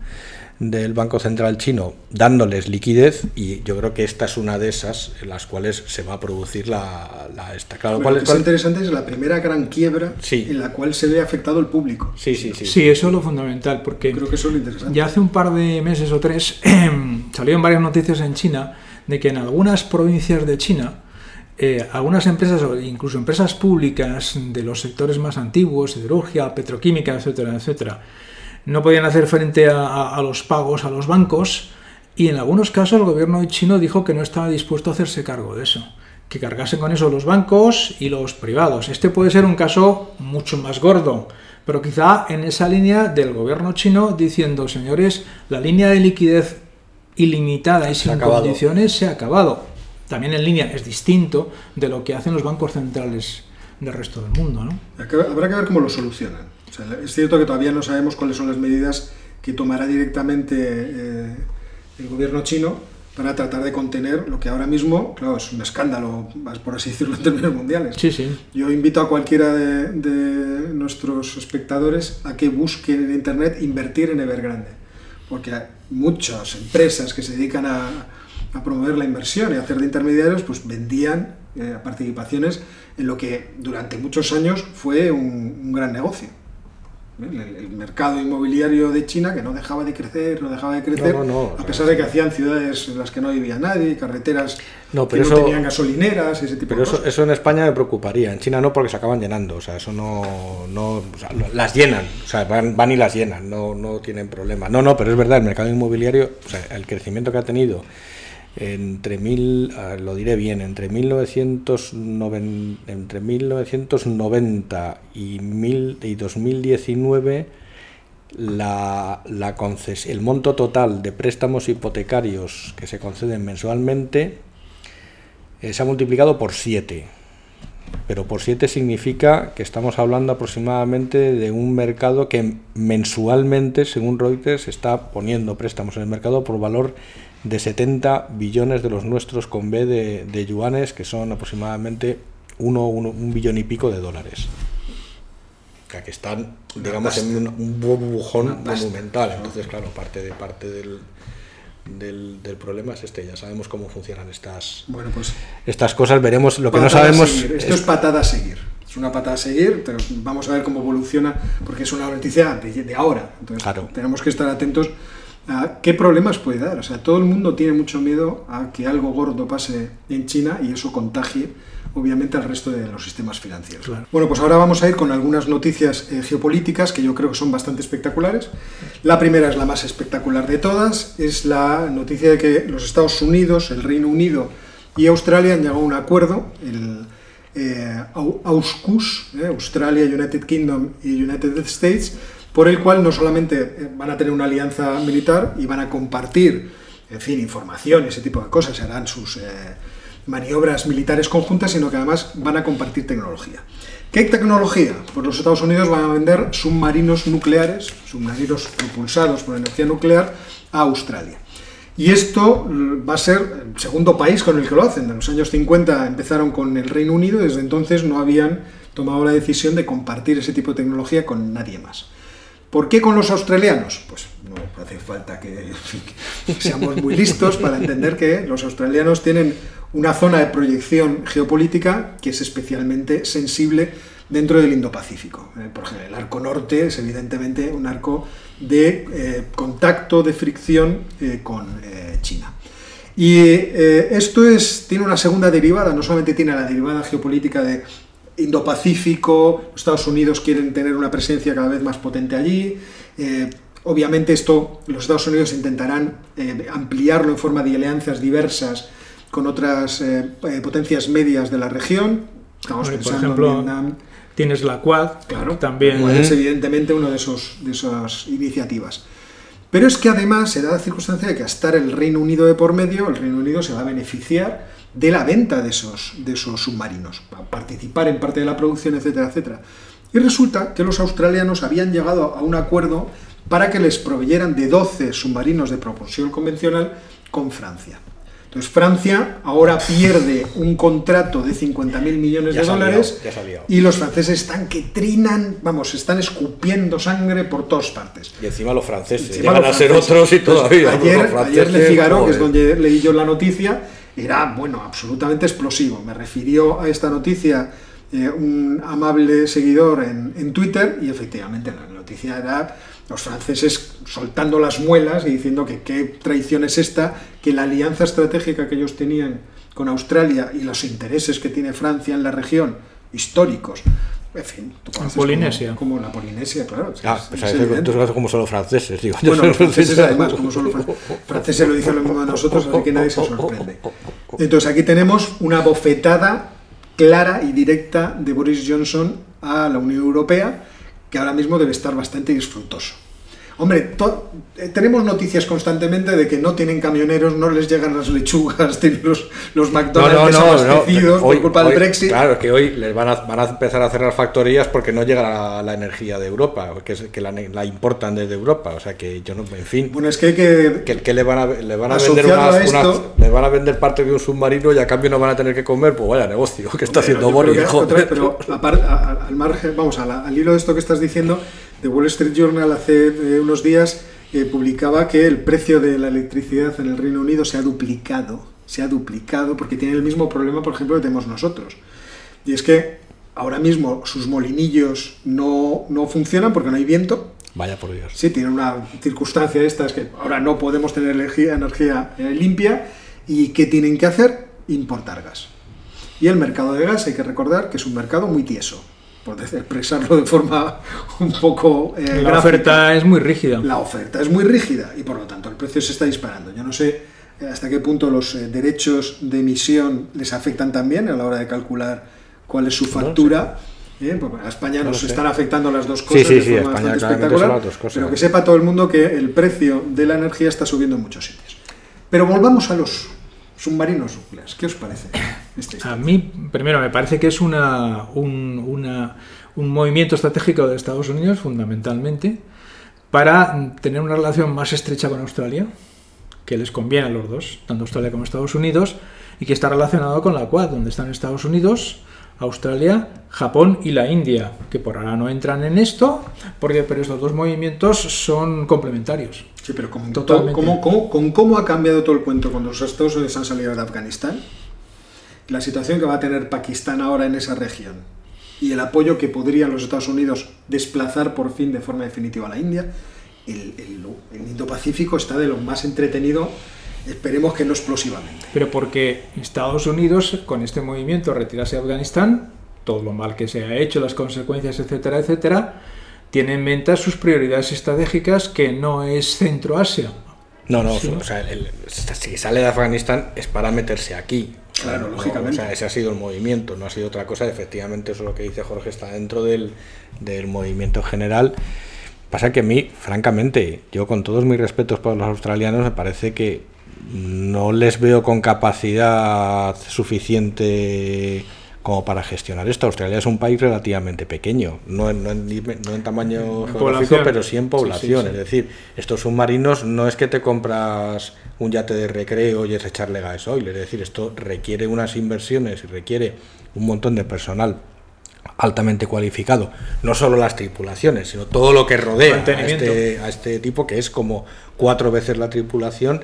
del, Banco Central chino dándoles liquidez y yo creo que esta es una de esas en las cuales se va a producir la, la esta. Claro, cuál, lo que es interesante es la primera gran quiebra sí. en la cual se ve afectado el público. Sí, sí, sí. Sí, eso es lo fundamental porque creo que eso es lo interesante. ya hace un par de meses o tres salieron varias noticias en China de que en algunas provincias de China eh, algunas empresas, o incluso empresas públicas de los sectores más antiguos, siderurgia, petroquímica, etcétera, etcétera, no podían hacer frente a, a, los pagos a los bancos y en algunos casos el gobierno chino dijo que no estaba dispuesto a hacerse cargo de eso, que cargasen con eso los bancos y los privados. Este puede ser un caso mucho más gordo, pero quizá en esa línea del gobierno chino diciendo, señores, la línea de liquidez ilimitada y sin condiciones se ha acabado también en línea es distinto de lo que hacen los bancos centrales del resto del mundo. ¿no? Habrá que ver cómo lo solucionan. Es cierto que todavía no sabemos cuáles son las medidas que tomará directamente eh, el gobierno chino para tratar de contener lo que ahora mismo, claro, es un escándalo, por así decirlo, en términos mundiales. Sí, sí. Yo invito a cualquiera de, de nuestros espectadores a que busquen en Internet invertir en Evergrande, porque hay muchas empresas que se dedican a, a promover la inversión y hacer de intermediarios, pues vendían eh, participaciones en lo que durante muchos años fue un, un gran negocio. El, el, mercado inmobiliario de China que no dejaba de crecer, no dejaba de crecer, no, no, a pesar de que hacían ciudades en las que no vivía nadie, carreteras no, pero que no eso, tenían gasolineras, ese tipo pero de eso, cosas. eso en España me preocuparía, en China no porque se acaban llenando, o sea, eso no, no o sea, las llenan, o sea, van, van y las llenan, no, no tienen problema. No, no, pero es verdad, el mercado inmobiliario, o sea, el crecimiento que ha tenido entre mil, lo diré bien, entre 1990, entre 1990 y, y 2019 la, el monto total de préstamos hipotecarios que se conceden mensualmente eh, se ha multiplicado por 7. Pero por 7 significa que estamos hablando aproximadamente de un mercado que mensualmente, según Reuters, está poniendo préstamos en el mercado por valor de 70 billones de los nuestros con B de, de yuanes, que son aproximadamente uno, uno, un billón y pico de dólares. O sea, que están, digamos, en un, un burbujón monumental. Entonces, claro, parte de parte del, del, del, problema es este. Ya sabemos cómo funcionan estas, bueno, pues, estas cosas. Veremos lo que no sabemos. Esto es, es patada a seguir. Es una patada a seguir. Vamos a ver cómo evoluciona, porque es una noticia de, de ahora. Entonces, claro. tenemos que estar atentos a qué problemas puede dar. O sea, todo el mundo tiene mucho miedo a que algo gordo pase en China y eso contagie obviamente al resto de los sistemas financieros. Claro. Bueno, pues ahora vamos a ir con algunas noticias eh, geopolíticas que yo creo que son bastante espectaculares. La primera es la más espectacular de todas, es la noticia de que los Estados Unidos, el Reino Unido y Australia han llegado a un acuerdo, el eh, eh, Australia, United Kingdom y United States, por el cual no solamente van a tener una alianza militar y van a compartir, en fin, información y ese tipo de cosas, harán sus... Eh, maniobras militares conjuntas, sino que además van a compartir tecnología. ¿Qué tecnología? Pues los Estados Unidos van a vender submarinos nucleares, submarinos propulsados por energía nuclear, a Australia. Y esto va a ser el segundo país con el que lo hacen. En los años 50 empezaron con el Reino Unido, desde entonces no habían tomado la decisión de compartir ese tipo de tecnología con nadie más. ¿Por qué con los australianos? Pues no hace falta que, seamos muy listos para entender que los australianos tienen una zona de proyección geopolítica que es especialmente sensible dentro del Indo-Pacífico. Eh, por ejemplo, el arco norte es evidentemente un arco de eh, contacto, de fricción eh, con China. Y esto es, tiene una segunda derivada, no solamente tiene la derivada geopolítica de Indo-Pacífico, Estados Unidos quieren tener una presencia cada vez más potente allí, eh, obviamente esto los Estados Unidos intentarán ampliarlo en forma de alianzas diversas con otras eh, potencias medias de la región. Estamos bueno, por ejemplo, en Vietnam. tienes la Quad, claro, también. Quad es evidentemente una de, esos, de esas iniciativas. Pero es que además se da la circunstancia de que a estar el Reino Unido de por medio, el Reino Unido se va a beneficiar de la venta de esos, de esos submarinos, a participar en parte de la producción, etcétera, etcétera. Y resulta que los australianos habían llegado a un acuerdo para que les proveyeran de 12 submarinos de propulsión convencional con Francia. Entonces Francia ahora pierde un contrato de 50.000 millones Ya de dólares y los franceses están que trinan, vamos, están escupiendo sangre por todas partes. Y encima los franceses. Encima Llegan los a ser otros y Entonces, todavía. Ayer, ayer Le Figaro, que es donde leí yo la noticia, era, bueno, absolutamente explosivo. Me refirió a esta noticia eh, un amable seguidor en, en Twitter y efectivamente la noticia era los franceses soltando las muelas y diciendo que qué traición es esta, que la alianza estratégica que ellos tenían con Australia y los intereses que tiene Francia en la región, históricos, en fin, tú conoces como- Polinesia. Como, la Polinesia, claro. Ah, es- pues a cómo son los franceses, digo. Bueno, los franceses además, como son los fran- franceses lo dicen lo mismo de nosotros, así que nadie se sorprende. Entonces aquí tenemos una bofetada clara y directa de Boris Johnson a la Unión Europea, que ahora mismo debe estar bastante disfrutoso. Hombre, eh, tenemos noticias constantemente de que no tienen camioneros, no les llegan las lechugas, tienen los, los McDonald's desabastecidos por Hoy- culpa del Brexit. Claro, es que hoy les van a, van a empezar a cerrar factorías porque no llega la, la energía de Europa, que, es, que la, la importan desde Europa. O sea que yo no, en fin. Bueno, es que hay que... que, que le van a, le van a vender unas, esto- van a vender parte de un submarino y a cambio no van a tener que comer, pues vaya negocio que está haciendo Pero yo Boris, pero apar- a- a- al margen, vamos, la- al hilo de esto que estás diciendo, The Wall Street Journal hace eh, unos días eh, publicaba que el precio de la electricidad en el Reino Unido se ha duplicado, se ha duplicado porque tiene el mismo problema, por ejemplo, que tenemos nosotros. Y es que ahora mismo sus molinillos no, no funcionan porque no hay viento, Vaya por Dios. Sí, tiene una circunstancia estas que ahora no podemos tener energía, energía eh, limpia y ¿qué tienen que hacer? Importar gas. Y el mercado de gas hay que recordar que es un mercado muy tieso, por expresarlo de forma un poco eh, La gráfica. oferta es muy rígida. La oferta es muy rígida y por lo tanto el precio se está disparando. Yo no sé eh, hasta qué punto los eh, derechos de emisión les afectan también a la hora de calcular cuál es su factura. ¿eh? Porque a España No nos sé. están afectando las dos cosas sí, de sí, forma España bastante espectacular, son las dos cosas. pero que sepa todo el mundo que el precio de la energía está subiendo en muchos sitios. Pero volvamos a los submarinos nucleares. ¿Qué os parece? A mí, primero, me parece que es una, un, una- un movimiento estratégico de Estados Unidos, fundamentalmente, para tener una relación más estrecha con Australia, que les conviene a los dos, tanto Australia como Estados Unidos, y que está relacionado con la Quad, donde están Estados Unidos, Australia, Japón y la India, que por ahora no entran en esto, porque pero estos dos movimientos son complementarios. Sí, pero con, Totalmente. cómo- cómo- con cómo ha cambiado todo el cuento cuando los Estados Unidos han salido de Afganistán, la situación que va a tener Pakistán ahora en esa región y el apoyo que podrían los Estados Unidos desplazar por fin de forma definitiva a la India, el, el- el Indo-Pacífico está de lo más entretenido, esperemos que no explosivamente. Pero porque Estados Unidos, con este movimiento, retirarse de Afganistán, todo lo mal que se ha hecho, las consecuencias, etcétera, etcétera, tiene en mente sus prioridades estratégicas, que no es Centroasia. No, no, Sí. o sea, el- si sale de Afganistán es para meterse aquí. Claro, No, lógicamente. O sea, ese ha sido el movimiento, no ha sido otra cosa. Efectivamente, eso es lo que dice Jorge, está dentro del, del movimiento general. Pasa que a mí, francamente, yo con todos mis respetos para los australianos, me parece que no les veo con capacidad suficiente como para gestionar esto. Australia es un país relativamente pequeño, no en, no en, no en tamaño geográfico, población. pero sí en Sí, sí, población. sí. Es decir, estos submarinos no es que te compras un yate de recreo y es echarle gasoil, es decir, esto requiere unas inversiones y requiere un montón de personal altamente cualificado, no solo las tripulaciones, sino todo lo que rodea a este, a este tipo, que es como cuatro veces la tripulación,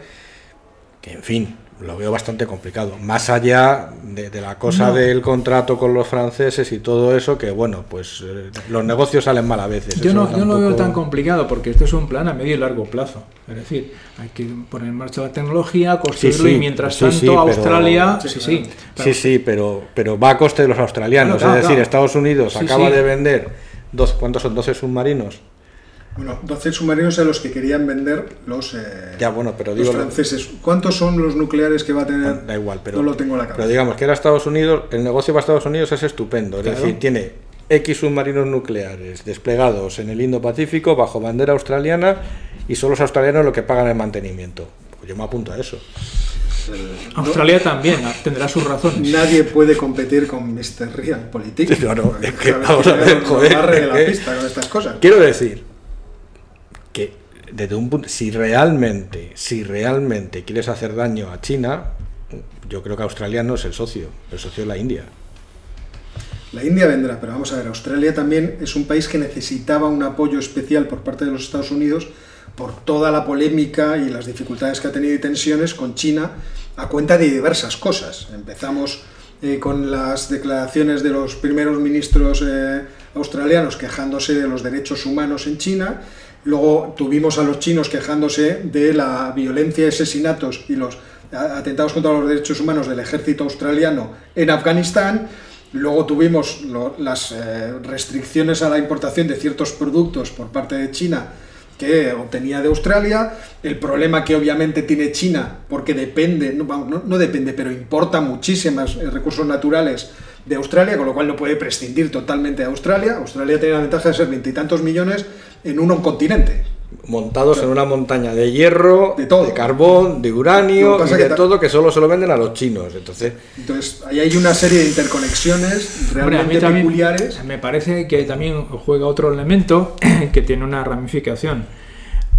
que en fin, lo veo bastante complicado. Más allá de, de la cosa No. del contrato con los franceses y todo eso, que bueno, pues eh, los negocios salen mal a veces. Yo no, yo no lo veo tan complicado, porque esto es un plan a medio y largo plazo. Es decir, hay que poner en marcha la tecnología, construirlo sí, y mientras sí, tanto sí, pero- Australia... Sí, Sí, claro. sí. Sí, sí, pero, pero va a coste de los australianos. Claro, es decir, claro. Estados Unidos Sí, acaba sí. de vender, dos, ¿cuántos son? ¿12 submarinos? Bueno, 12 submarinos a los que querían vender los, eh, Ya, bueno, pero los digo... franceses. ¿Cuántos son los nucleares que va a tener? Da igual, pero, no lo tengo en la pero cabeza. digamos que era Estados Unidos, el negocio para Estados Unidos es estupendo. Es Claro. decir, tiene X submarinos nucleares desplegados en el Indo-Pacífico bajo bandera australiana y son los australianos los que pagan el mantenimiento. Pues yo me apunto a eso. Australia también tendrá sus razones. Nadie puede competir con Mr. Real Politics. No, no, es que vamos a ver, joder, barre de la eh. pista con estas cosas. Quiero decir si realmente, si realmente quieres hacer daño a China, yo creo que Australia no es el socio, el socio es la India. La India vendrá, pero vamos a ver, Australia también es un país que necesitaba un apoyo especial por parte de los Estados Unidos por toda la polémica y las dificultades que ha tenido y tensiones con China a cuenta de diversas cosas. Empezamos eh, con las declaraciones de los primeros ministros eh, australianos quejándose de los derechos humanos en China, luego tuvimos a los chinos quejándose de la violencia, asesinatos y los atentados contra los derechos humanos del ejército australiano en Afganistán, Luego tuvimos las eh, restricciones a la importación de ciertos productos por parte de China que obtenía de Australia, el problema que obviamente tiene China, porque depende, no, depende, pero importa muchísimos eh, recursos naturales de Australia, con lo cual no puede prescindir totalmente de Australia. Australia tiene la ventaja de ser veintitantos millones en un continente montados en una montaña de hierro, de, todo. de carbón, de uranio y de todo que solo se lo venden a los chinos. Entonces, entonces ahí hay una serie de interconexiones realmente peculiares. me parece que también juega otro elemento que tiene una ramificación.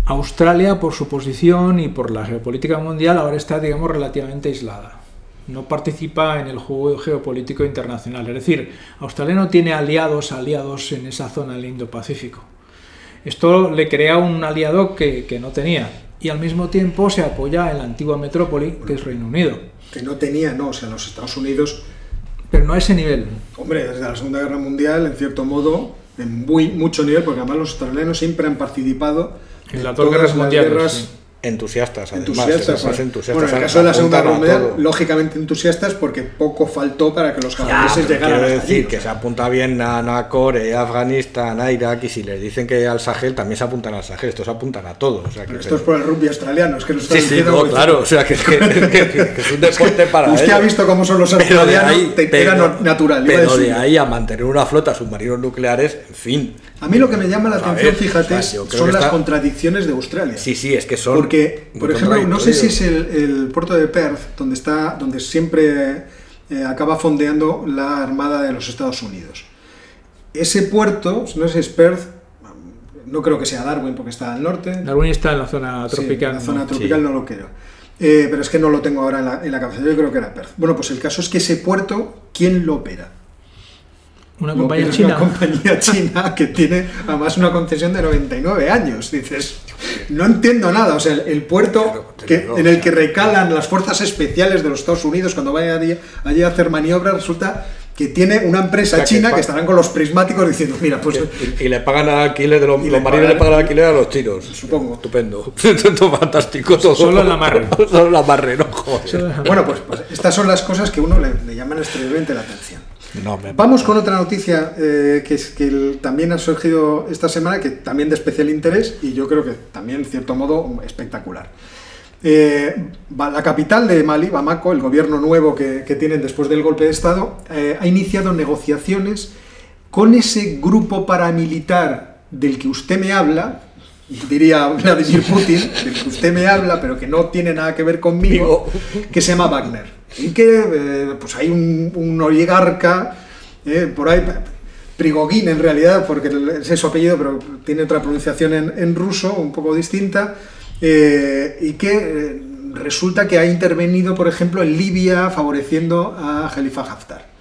Australia, por su posición y por la geopolítica mundial, ahora está, digamos, relativamente aislada. No participa en el juego geopolítico internacional. Es decir, Australia no tiene aliados, aliados en esa zona del Indo-Pacífico. Esto le crea un aliado que, no tenía y al mismo tiempo se apoya en la antigua metrópoli, que es Reino Unido. Que no tenía, no, o sea, los Estados Unidos... Pero no a ese nivel. Hombre, desde la Segunda Guerra Mundial, en cierto modo, en muy, mucho nivel, porque además los australianos siempre han participado en, las dos guerras mundiales entusiastas, además, entusiastas, entusiastas. Bueno, en el caso de la Segunda Guerra Mundial, lógicamente entusiastas porque poco faltó para que los japoneses llegaran quiero decir que se apunta bien a, a, Corea, Afganistán, a Irak y si les dicen que al Sahel también se apuntan al Sahel, estos apuntan a todos. O sea, que esto es por el rugby australiano, es que sí, sí, claro, o sea, que, es un deporte para Usted ha visto cómo son los australianos, era natural. Pero de ahí a mantener una flota submarinos nucleares, en fin. A mí lo que me llama la atención, fíjate, son las contradicciones de Australia. Sí, sí, es que son. Porque, por ejemplo, no sé si es el, puerto de Perth, donde está, donde siempre eh, acaba fondeando la Armada de los Estados Unidos. Ese puerto, no sé si es Perth, no creo que sea Darwin porque está al norte. Darwin está en la zona tropical. en la zona tropical no lo creo. Eh, pero es que no lo tengo ahora en la, en la cabeza. Yo creo que era Perth. Bueno, pues el caso es que ese puerto, ¿quién lo opera? Una compañía china. Una compañía china que tiene además una concesión de 99 años. Dices, no entiendo nada. O sea, el, puerto que, en el que recalan las fuerzas especiales de los Estados Unidos cuando vayan allí, allí a hacer maniobras resulta que tiene una empresa china que, estarán con los prismáticos diciendo, mira, pues... y, le pagan al alquiler de los, los marines le pagan alquiler a los chinos. Supongo. Estupendo. fantástico. Solo en la marre. Solo en la marre, no joder. Bueno, pues, pues, estas son las cosas que uno le, le llaman extremadamente la atención. Vamos con otra noticia eh, que, es, que también ha surgido esta semana, que también de especial interés y yo creo que también, en cierto modo, espectacular. Eh, la capital de Mali, Bamako, el gobierno nuevo que, tienen después del golpe de Estado, eh, ha iniciado negociaciones con ese grupo paramilitar del que usted me habla, diría Vladimir Putin, del que usted me habla, pero que no tiene nada que ver conmigo, que se llama Wagner y que eh, pues hay un, oligarca eh, por ahí, Prigogin en realidad, porque es su apellido, pero tiene otra pronunciación en, ruso, un poco distinta, eh, y que resulta que ha intervenido, por ejemplo, en Libia favoreciendo a Khalifa Haftar.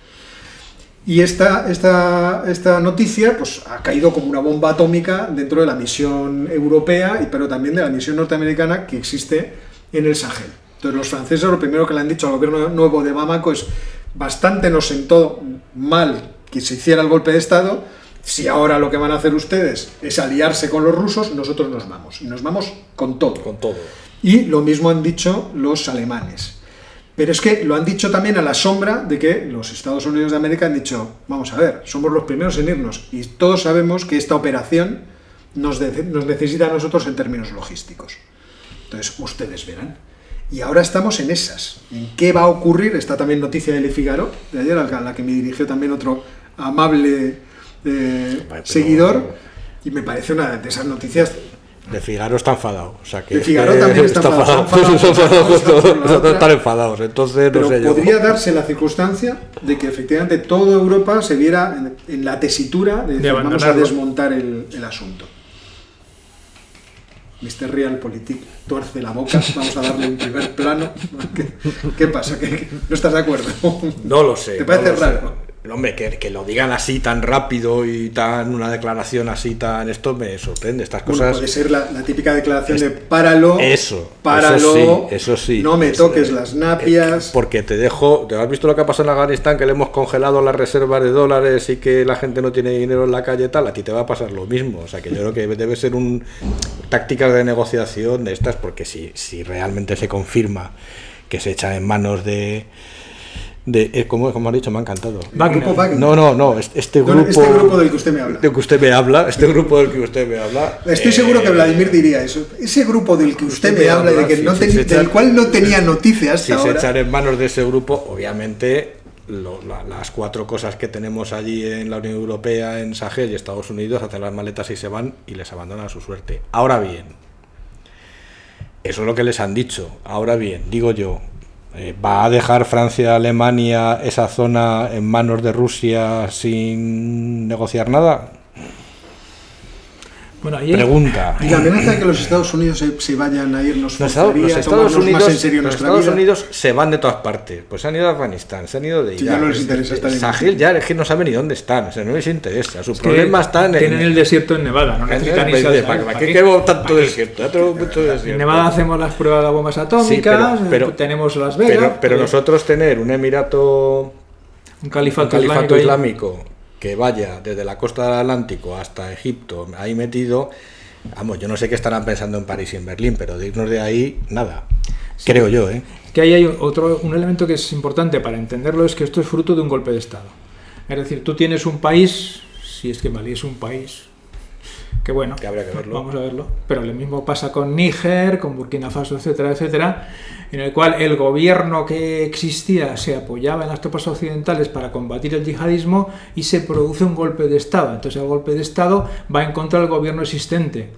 Y esta, esta, esta noticia pues, ha caído como una bomba atómica dentro de la misión europea, pero también de la misión norteamericana que existe en el Sahel. Entonces los franceses lo primero que le han dicho al gobierno nuevo de Bamako es bastante nos sentó mal que se hiciera el golpe de Estado, si ahora lo que van a hacer ustedes es aliarse con los rusos, nosotros nos vamos. Y nos vamos con todo. Con todo. Y lo mismo han dicho los alemanes. Pero es que lo han dicho también a la sombra de que los Estados Unidos de América han dicho, vamos a ver, somos los primeros en irnos. Y todos sabemos que esta operación nos, nos necesita a nosotros en términos logísticos. Entonces, ustedes verán. Y ahora estamos en esas. ¿En qué va a ocurrir? Está también noticia de Le Figaro, de ayer, a la que me dirigió también otro amable eh, seguidor. Y me parece una de esas noticias de Figaro está enfadado. O sea que, de Figaro también está, enfadado. Están enfadados. Entonces, no sé podría darse la circunstancia de que efectivamente toda Europa se viera en, la tesitura de, decir, vamos a desmontar el, el asunto. Mr. Realpolitik tuerce la boca, vamos a darle un primer plano. ¿Qué, qué pasa? ¿Qué, ¿No estás de acuerdo? No lo sé. ¿Te parece no sé. Hombre, que, que lo digan así tan rápido y tan una declaración así tan esto me sorprende. Estas Bueno, cosas. puede ser la, la típica declaración de páralo, Eso, páralo, eso sí, eso sí. no me Es- toques eh, las napias. Porque te dejo, ¿te has visto lo que ha pasado en Afganistán? Que le hemos congelado las reservas de dólares y que la gente no tiene dinero en la calle y tal, a ti te va a pasar lo mismo. O sea que yo creo que debe ser un tácticas de negociación de estas, porque si, si realmente se confirma que se echa en manos de... de eh, como, como has dicho, me ha encantado. Grupo Wagner. No, no, no, este, este grupo... este grupo del que usted me habla. del que usted me habla, este grupo del que usted me habla... Estoy eh, seguro que Vladimir diría eso. Ese grupo del que usted, usted me habla y de habla, que no echa- del cual no tenía noticias hasta si se echan en manos de ese grupo, obviamente lo- la- las cuatro cosas que tenemos allí en la Unión Europea, en Sahel y Estados Unidos, hacen las maletas y se van y les abandonan a su suerte. Ahora bien, eso es lo que les han dicho. Ahora bien, digo yo, eh, ¿va a dejar Francia, Alemania esa zona en manos de Rusia sin negociar nada? Bueno, ahí Pregunta. Y la amenaza de que los Estados Unidos se, se vayan a ir nos Los los Estados Unidos, más en serio los nuestra Estados vida. Unidos se van de todas partes. Pues se han ido a Afganistán, se han ido de Sí, Irak. ya no les interesa estar en- Sahel ya es que no saben ni dónde están, o sea, no les interesa. Su Es problema está en Tienen el desierto en Nevada, no necesitan irse al ¿Para, Sahel. para ¿Para qué queremos tanto desierto? Ya tenemos mucho En. Nevada hacemos las pruebas de bombas atómicas, Sí, pero- pero- eh, tenemos Las Vegas, pero, pero eh, nosotros tener un emirato, un califato, un califato islámico ahí. islámico que vaya desde la costa del Atlántico hasta Egipto, ahí metido, vamos, yo no sé qué estarán pensando en París y en Berlín, pero de irnos de ahí, nada. Creo yo, ¿eh? que ahí hay otro un elemento que es importante para entenderlo es que esto es fruto de un golpe de estado. Es decir, tú tienes un país, si es que Mali es un país, que bueno, Que habría que verlo. vamos a verlo, pero lo mismo pasa con Níger, con Burkina Faso, etcétera, etcétera, en el cual el gobierno que existía se apoyaba en las tropas occidentales para combatir el yihadismo y se produce un golpe de estado. Entonces el golpe de estado va en contra del gobierno existente.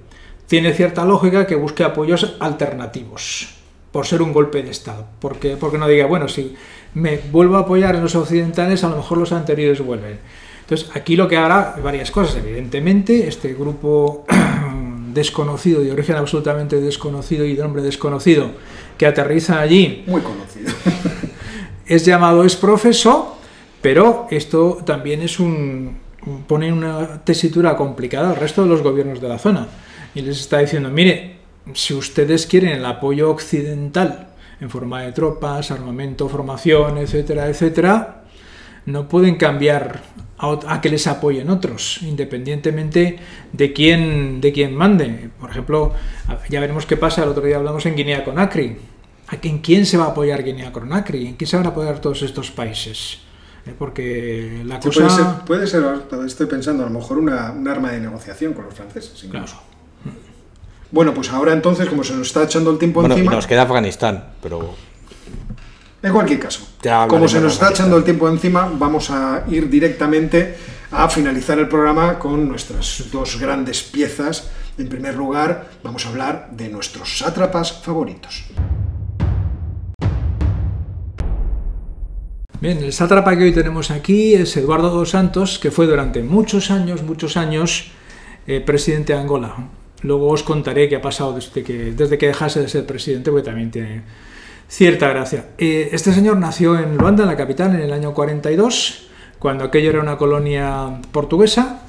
Tiene cierta lógica que busque apoyos alternativos por ser un golpe de Estado. Porque, porque no diga, bueno, si me vuelvo a apoyar en los occidentales, a lo mejor los anteriores vuelven. Entonces, aquí lo que hará varias cosas. Evidentemente, este grupo desconocido, de origen absolutamente desconocido y de nombre desconocido, que aterriza allí, Muy conocido. es llamado es profeso, pero esto también es un pone una tesitura complicada al resto de los gobiernos de la zona y les está diciendo, mire, si ustedes quieren el apoyo occidental en forma de tropas, armamento, formación, etcétera, etcétera, no pueden cambiar a, que les apoyen otros, independientemente de quién, de quién mande. Por ejemplo, ya veremos qué pasa, el otro día hablamos en Guinea Conakry. ¿A quién, quién se va a apoyar Guinea Conakry? ¿En quién se van a apoyar todos estos países? Eh, Porque la Sí, cosa... puede, ser, puede ser, ahora estoy pensando, a lo mejor una, un arma de negociación con los franceses. incluso. Claro. Bueno, pues ahora entonces, como se nos está echando el tiempo Bueno, y encima, nos queda Afganistán, pero en cualquier caso, Ya como se nos está echando el tiempo encima, vamos a ir directamente a finalizar el programa con nuestras dos grandes piezas. En primer lugar, vamos a hablar de nuestros sátrapas favoritos. Bien, el sátrapa que hoy tenemos aquí es Eduardo dos Santos, que fue durante muchos años, muchos años, eh, presidente de Angola. Luego os contaré qué ha pasado desde que, desde que dejase de ser presidente, porque también tiene cierta gracia. Eh, este señor nació en Luanda, en la capital, en el año 42, cuando aquello era una colonia portuguesa.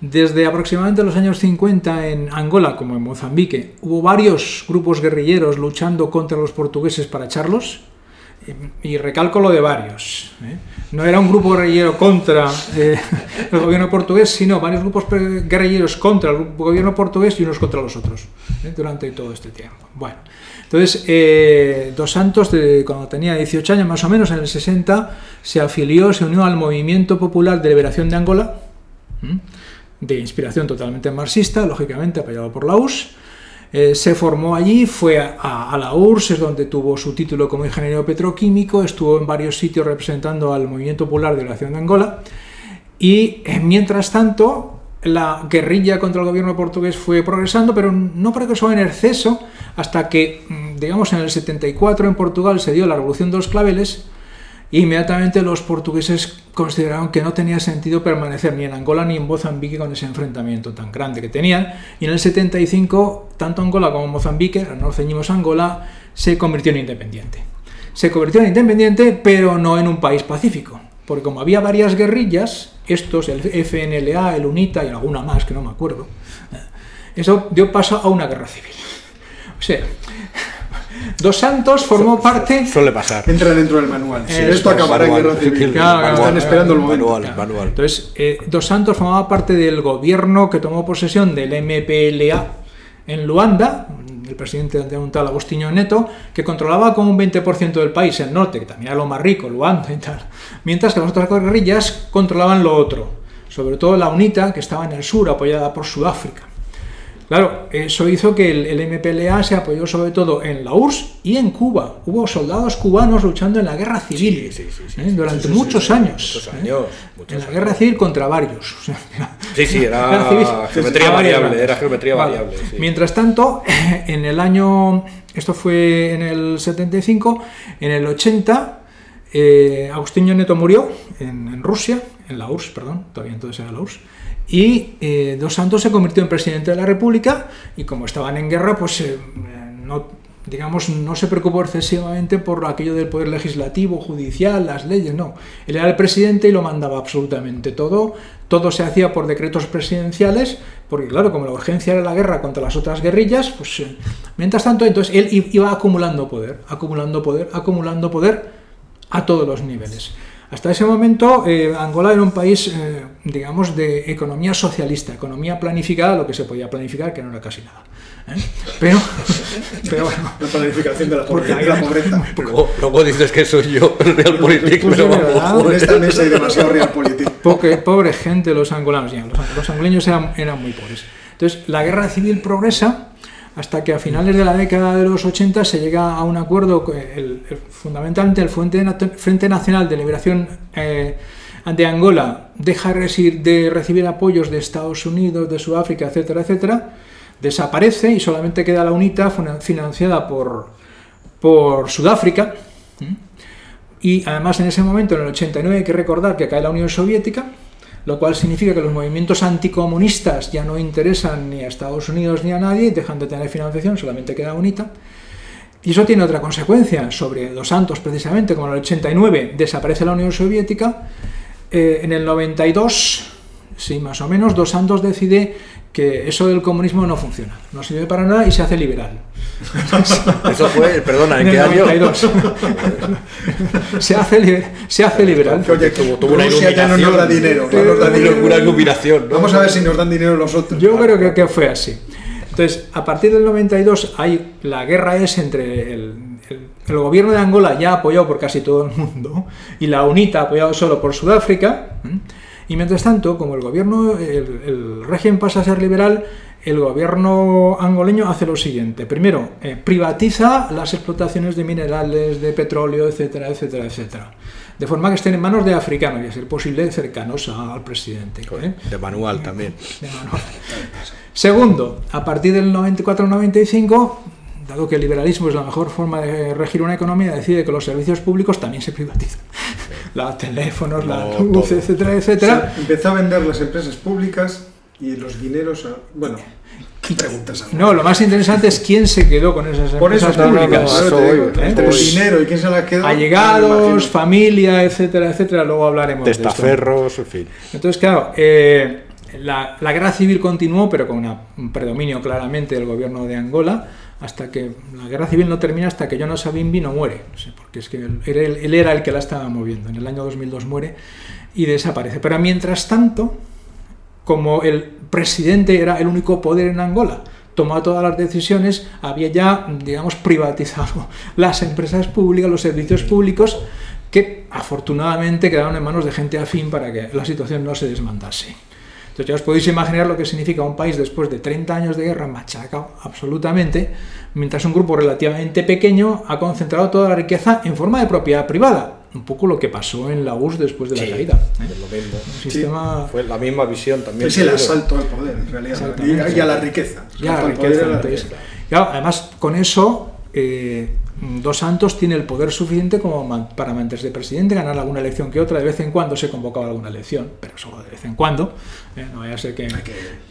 Desde aproximadamente los años 50 en Angola, como en Mozambique, hubo varios grupos guerrilleros luchando contra los portugueses para echarlos. Y recalco lo de varios. ¿eh? No era un grupo guerrillero contra eh, el gobierno portugués, sino varios grupos guerrilleros contra el gobierno portugués y unos contra los otros ¿eh? durante todo este tiempo. Bueno, entonces eh, Dos Santos, de, cuando tenía 18 años más o menos, en el 60, se afilió, se unió al Movimiento Popular de Liberación de Angola, de inspiración totalmente marxista, lógicamente apoyado por la URSS. Eh, se formó allí, fue a la URSS, es donde tuvo su título como ingeniero petroquímico, estuvo en varios sitios representando al Movimiento Popular de Liberación de Angola y eh, mientras tanto la guerrilla contra el gobierno portugués fue progresando, pero no progresó en exceso hasta que, mm, digamos, en el 74 en Portugal se dio la Revolución de los Claveles Y inmediatamente los portugueses consideraron que no tenía sentido permanecer ni en Angola ni en Mozambique con ese enfrentamiento tan grande que tenían. Y en el 75, tanto Angola como Mozambique, nos ceñimos a Angola, se convirtió en independiente. Se convirtió en independiente, pero no en un país pacífico. Porque como había varias guerrillas, estos, el FNLA, el UNITA y alguna más que no me acuerdo, eso dio paso a una guerra civil. O sea, Dos Santos formó parte. Suele pasar. Entra dentro del manual. Eh, esto acabará en guerra civil. Claro, claro, Están esperando el momento. Manual, manual. Entonces, eh, Dos Santos formaba parte del gobierno que tomó posesión del MPLA en Luanda, el presidente de un tal Agostinho Neto, que controlaba como un 20% del país, el norte, que también era lo más rico, Luanda y tal, mientras que las otras guerrillas controlaban lo otro, sobre todo la UNITA, que estaba en el sur, apoyada por Sudáfrica. Claro, eso hizo que el, el MPLA se apoyó sobre todo en la URSS y en Cuba. Hubo soldados cubanos luchando en la guerra civil Sí, sí, sí, sí, ¿eh? durante muchos años. muchos ¿eh? años, muchos en la años. guerra civil contra varios. o sea, Sí, sí, era geometría Ah, variable, era geometría Vale. variable. Mientras tanto, en el año, esto fue en el 75, en el 80, eh, Agustín Neto murió en, en Rusia, en la URSS, perdón, todavía entonces era la URSS, y eh, Dos Santos se convirtió en presidente de la República y como estaban en guerra, pues eh, no, digamos, no se preocupó excesivamente por aquello del poder legislativo, judicial, las leyes, no. Él era el presidente y lo mandaba absolutamente todo. Todo se hacía por decretos presidenciales, porque claro, como la urgencia era la guerra contra las otras guerrillas, pues eh, mientras tanto, entonces él iba acumulando poder, acumulando poder, acumulando poder a todos los niveles. Hasta ese momento, eh, Angola era un país, eh, digamos, de economía socialista, economía planificada, lo que se podía planificar, que no era casi nada. ¿eh? Pero, pero bueno, La planificación de la Porque pobreza. hay- La pobreza. Luego, luego dices que soy yo el Realpolitik, Pues pero sí, ¿verdad? vamos, En esta mesa hay demasiado realpolitik. pobre, pobre gente los angolanos, ya, los, los angoleños eran, eran muy pobres. Entonces, la guerra civil progresa hasta que a finales de la década de los 80 se llega a un acuerdo, fundamentalmente el Frente, Nacional de Liberación eh, de Angola deja de recibir, apoyos de Estados Unidos, de Sudáfrica, etcétera, etcétera, desaparece y solamente queda la UNITA fina- financiada por, por Sudáfrica. Y además en ese momento, en el 89, hay que recordar que cae la Unión Soviética, lo cual significa que los movimientos anticomunistas ya no interesan ni a Estados Unidos ni a nadie, dejan de tener financiación, solamente queda UNITA. Y eso tiene otra consecuencia sobre Dos Santos, precisamente, como en el 89 desaparece la Unión Soviética, eh, en el 92, sí, más o menos, Dos Santos decide que eso del comunismo no funciona, no sirve para nada y se hace liberal. Eso fue, perdona, ¿en En qué año? 92. se, hace, se hace liberal. Oye, Tuvo- tuvo una Rusia ya no nos da iluminación. dinero. no nos da dinero. una iluminación, ¿no? Vamos a ver si nos dan dinero los otros. Yo creo que, que fue así. Entonces, a partir del 92, hay, la guerra es entre el, el- el gobierno de Angola, ya apoyado por casi todo el mundo, y la UNITA, apoyado solo por Sudáfrica. ¿m? Y mientras tanto, como el gobierno, el, el régimen pasa a ser liberal, el gobierno angoleño hace lo siguiente. Primero, eh, privatiza las explotaciones de minerales, de petróleo, etcétera, etcétera, etcétera. De forma que estén en manos de africanos y, a ser posible, cercanos a- al presidente. ¿eh? De manual también. de manual. Segundo, a partir del 94-95, dado que el liberalismo es la mejor forma de regir una economía, decide que los servicios públicos también se privatizan. Los teléfonos, la No, luz, todo. etcétera, O etcétera. sea, empezó a vender las empresas públicas y los dineros a... Bueno, ¿qué preguntas ahora? No, lo más interesante es quién se quedó con esas Por eso empresas no, no, no, públicas. te digo, entre voy. dinero y quién se la quedó. Allegados, familia, etcétera, etcétera, luego hablaremos de esto. Testaferros, en fin. Entonces, claro, eh, la, guerra civil continuó, pero con un predominio claramente del gobierno de Angola, hasta que la guerra civil no termina hasta que Jonas Savimbi no muere, porque es que él, era el- que la estaba moviendo. En el año 2002 muere y desaparece. Pero mientras tanto, como el presidente era el único poder en Angola, tomaba todas las decisiones, había ya, digamos, privatizado las empresas públicas, los servicios públicos, que afortunadamente quedaron en manos de gente afín para que la situación no se desmandase. Entonces ya os podéis imaginar lo que significa un país después de 30 años de guerra machacado absolutamente, mientras un grupo relativamente pequeño ha concentrado toda la riqueza en forma de propiedad privada. Un poco lo que pasó en la URSS después de la Sí, caída. ¿eh? lo mismo. Un sistema... Fue la misma visión también. Es el asalto al poder, en realidad. Y, a la riqueza. Y a la entonces, riqueza. claro, además, con eso, eh, Dos Santos tiene el poder suficiente como para mantenerse presidente, ganar alguna elección que otra, de vez en cuando se convocaba alguna elección, pero solo de vez en cuando. ¿eh? No vaya a ser que.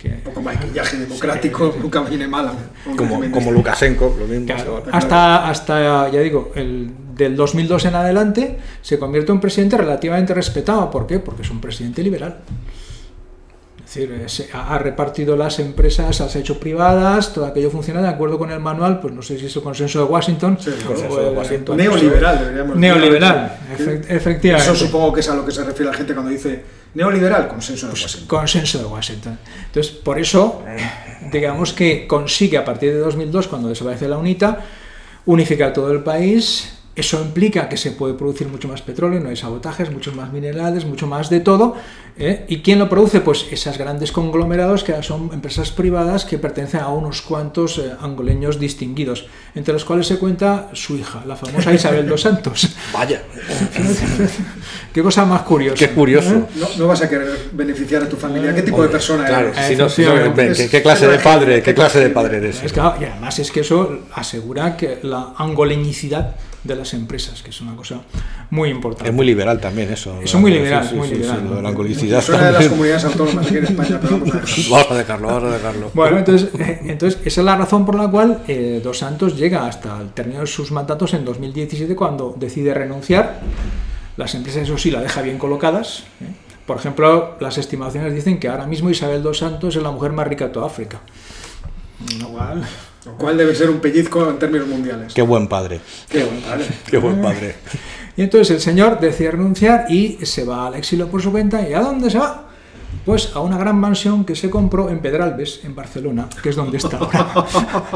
que, un poco maquillaje democrático nunca viene mal. Como, como Lukashenko, lo mismo. hasta, hasta, ya digo, el, del 2002 en adelante se convierte en un presidente relativamente respetado. ¿Por qué? Porque es un presidente liberal. Es decir, ha repartido las empresas, las ha hecho privadas, todo aquello funciona de acuerdo con el manual, pues no sé si es el consenso de Washington. Sí, el consenso de Washington. Neoliberal, deberíamos Neoliberal, efectivamente. Eso supongo que es a lo que se refiere la gente cuando dice neoliberal, consenso de pues Washington. Consenso de Washington. Entonces, por eso, digamos que consigue a partir de 2002, cuando desaparece la UNITA, unificar todo el país, eso implica que se puede producir mucho más petróleo, no hay sabotajes, muchos más minerales, mucho más de todo. ¿eh? ¿Y quién lo produce? Pues esas grandes conglomerados que son empresas privadas que pertenecen a unos cuantos eh, angoleños distinguidos, entre los cuales se cuenta su hija, la famosa Isabel dos Santos. Vaya. Qué cosa más curiosa. Qué curioso. ¿Eh? No, vas a querer beneficiar a tu familia. ¿Qué tipo de persona claro, eres? ¿qué, clase de padre, qué clase de padre eres? Es que, y además es que eso asegura que la angoleñicidad de las empresas, que es una cosa muy importante. Es muy liberal también eso. Es muy liberal, muy liberal. lo de la angolicidad. Es una de las comunidades autónomas aquí en España, pero vamos a dejarlo. Vamos a dejarlo, vamos a dejarlo. Bueno, entonces, eh, entonces esa es la razón por la cual eh, Dos Santos llega hasta el término de sus mandatos en 2017 cuando decide renunciar. Las empresas, eso sí, la deja bien colocadas. ¿eh? Por ejemplo, las estimaciones dicen que ahora mismo Isabel Dos Santos es la mujer más rica de toda África. Igual. Lo cual debe ser un pellizco en términos mundiales. Qué buen padre. Qué buen padre. Qué buen padre. Y entonces el señor decide renunciar y se va al exilio por su cuenta. ¿Y a dónde se va? Pues a una gran mansión que se compró en Pedralbes, en Barcelona, que es donde está ahora.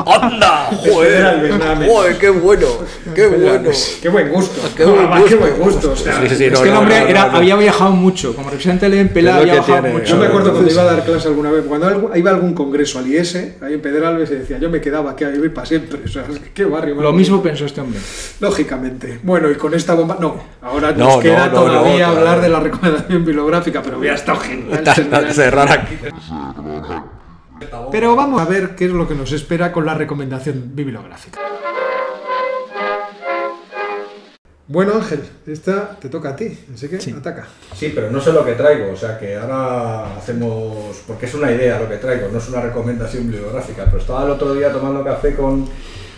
¡Anda! ¡Joder! ¡Joder, qué bueno! ¡Qué bueno! ¡Qué buen gusto! ¡Qué buen gusto! Qué buen gusto o sea, es que el hombre era, había viajado mucho, como representante del MPLA había viajado mucho. Yo me acuerdo cuando iba a dar clase alguna vez, cuando iba a algún congreso al IES, ahí en Pedralbes, y decía, yo me quedaba aquí a vivir para siempre. O sea, qué barrio. Lo mismo pensó este hombre. Lógicamente. Bueno, y con esta bomba... No, ahora nos queda todavía hablar de la recomendación bibliográfica, pero hubiera estado genial. Cerrar aquí. Pero vamos a ver qué es lo que nos espera con la recomendación bibliográfica. Bueno, Ángel, esta te toca a ti, así que ataca. Sí, pero no sé lo que traigo, o sea que ahora hacemos. Porque es una idea lo que traigo, no es una recomendación bibliográfica. Pero estaba el otro día tomando café con.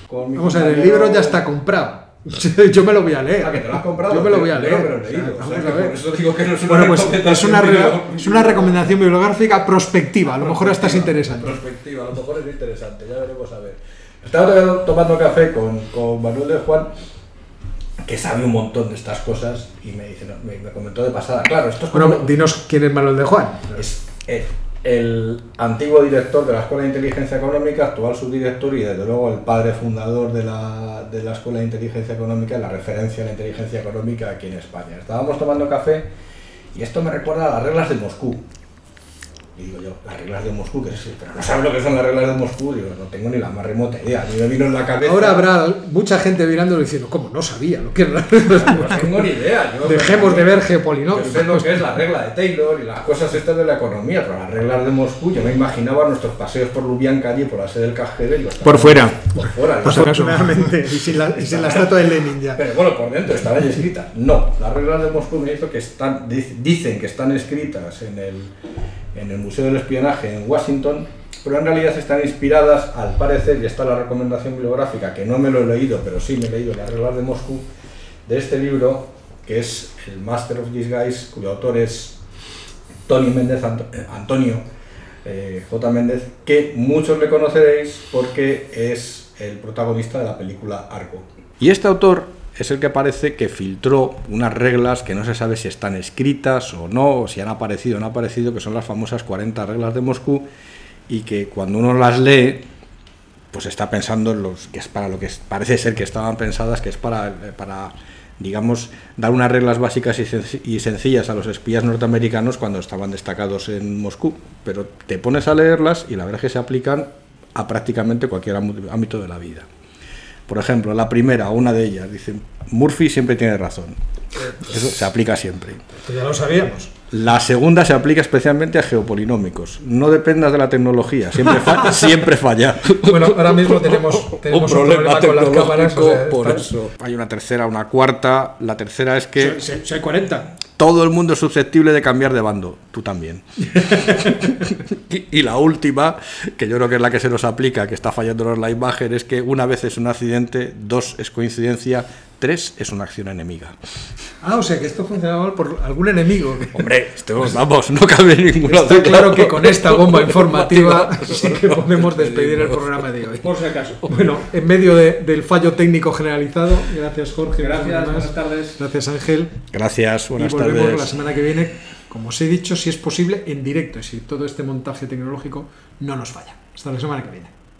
con Vamos a ver, el libro ya está comprado. Yo me lo voy a leer. Ah, que te lo has comprado. Yo me lo voy a leer. Pero leído. Eso digo que no es una bueno, pues es una, es una recomendación bibliográfica prospectiva. A lo mejor esta es interesante. Prospectiva, a lo mejor es interesante. Ya veremos a ver. Estaba tomando café con, con Manuel de Juan que sabe un montón de estas cosas y me dice, me, comentó de pasada, claro, esto es Bueno, dinos quién es Manuel de Juan. Es, es, el antiguo director de la Escuela de Inteligencia Económica, actual subdirector y desde luego el padre fundador de la, de la Escuela de Inteligencia Económica, la referencia a la inteligencia económica aquí en España. Estábamos tomando café y esto me recuerda a las reglas de Moscú. Y digo yo, las reglas de Moscú, ¿qué es eso? Pero no sabes lo que son las reglas de Moscú. Digo, no tengo ni la más remota idea. A mí me vino en la cabeza. Ahora habrá mucha gente mirándolo diciendo, ¿cómo? No sabía lo que eran las reglas de Moscú. No tengo ni idea. Dejemos de ver geopolinomios. Yo sé lo que es la regla de Taylor y las cosas estas de la economía, pero las reglas de Moscú, yo me imaginaba nuestros paseos por Lubyanka allí, por la sede del KGB. Y por fuera. Por fuera. Por Afortunadamente. y sin la, y sin la estatua de Lenin ya. Pero bueno, por dentro estaban escritas. No, las reglas de Moscú me hizo que están, dicen que están escritas en el en el Museo del Espionaje en Washington, pero en realidad están inspiradas, al parecer, y está la recomendación bibliográfica, que no me lo he leído, pero sí me he leído las reglas de Moscú, de este libro, que es el Master of Disguise, cuyo autor es Tony Méndez, Antonio eh, J. Méndez, que muchos le conoceréis porque es el protagonista de la película Arco. Y este autor es el que parece que filtró unas reglas que no se sabe si están escritas o no, o si han aparecido o no han aparecido, que son las famosas 40 reglas de Moscú, y que cuando uno las lee, pues está pensando en los que es para lo que parece ser que estaban pensadas, que es para, para digamos, dar unas reglas básicas y sencillas a los espías norteamericanos cuando estaban destacados en Moscú. Pero te pones a leerlas y la verdad es que se aplican a prácticamente cualquier ámbito de la vida. Por ejemplo, la primera, una de ellas, dice, Murphy siempre tiene razón. Eso se aplica siempre. Ya lo sabíamos. La segunda se aplica especialmente a geopolinómicos. No dependas de la tecnología, siempre, fa- siempre falla. Bueno, ahora mismo tenemos, tenemos un problema, con las cámaras. o sea, por está- eso. Hay una tercera, una cuarta. La tercera es que Si, si hay 40. Todo el mundo es susceptible de cambiar de bando. Tú también. y, y la última, que yo creo que es la que se nos aplica, que está fallándonos la imagen, es que una vez es un accidente, dos es coincidencia, tres es una acción enemiga. Ah, o sea que esto funcionaba por algún enemigo. Hombre, esto, vamos, no cabe ninguna Está duda. claro que con esta bomba informativa sí que podemos despedir el programa de hoy. Por si acaso. Bueno, en medio de- del fallo técnico generalizado, gracias Jorge. Gracias, buenas tardes. Gracias Ángel. Gracias, buenas y volvemos tardes. la semana que viene, como os he dicho, si es posible, en directo, y si todo este montaje tecnológico no nos falla. Hasta la semana que viene.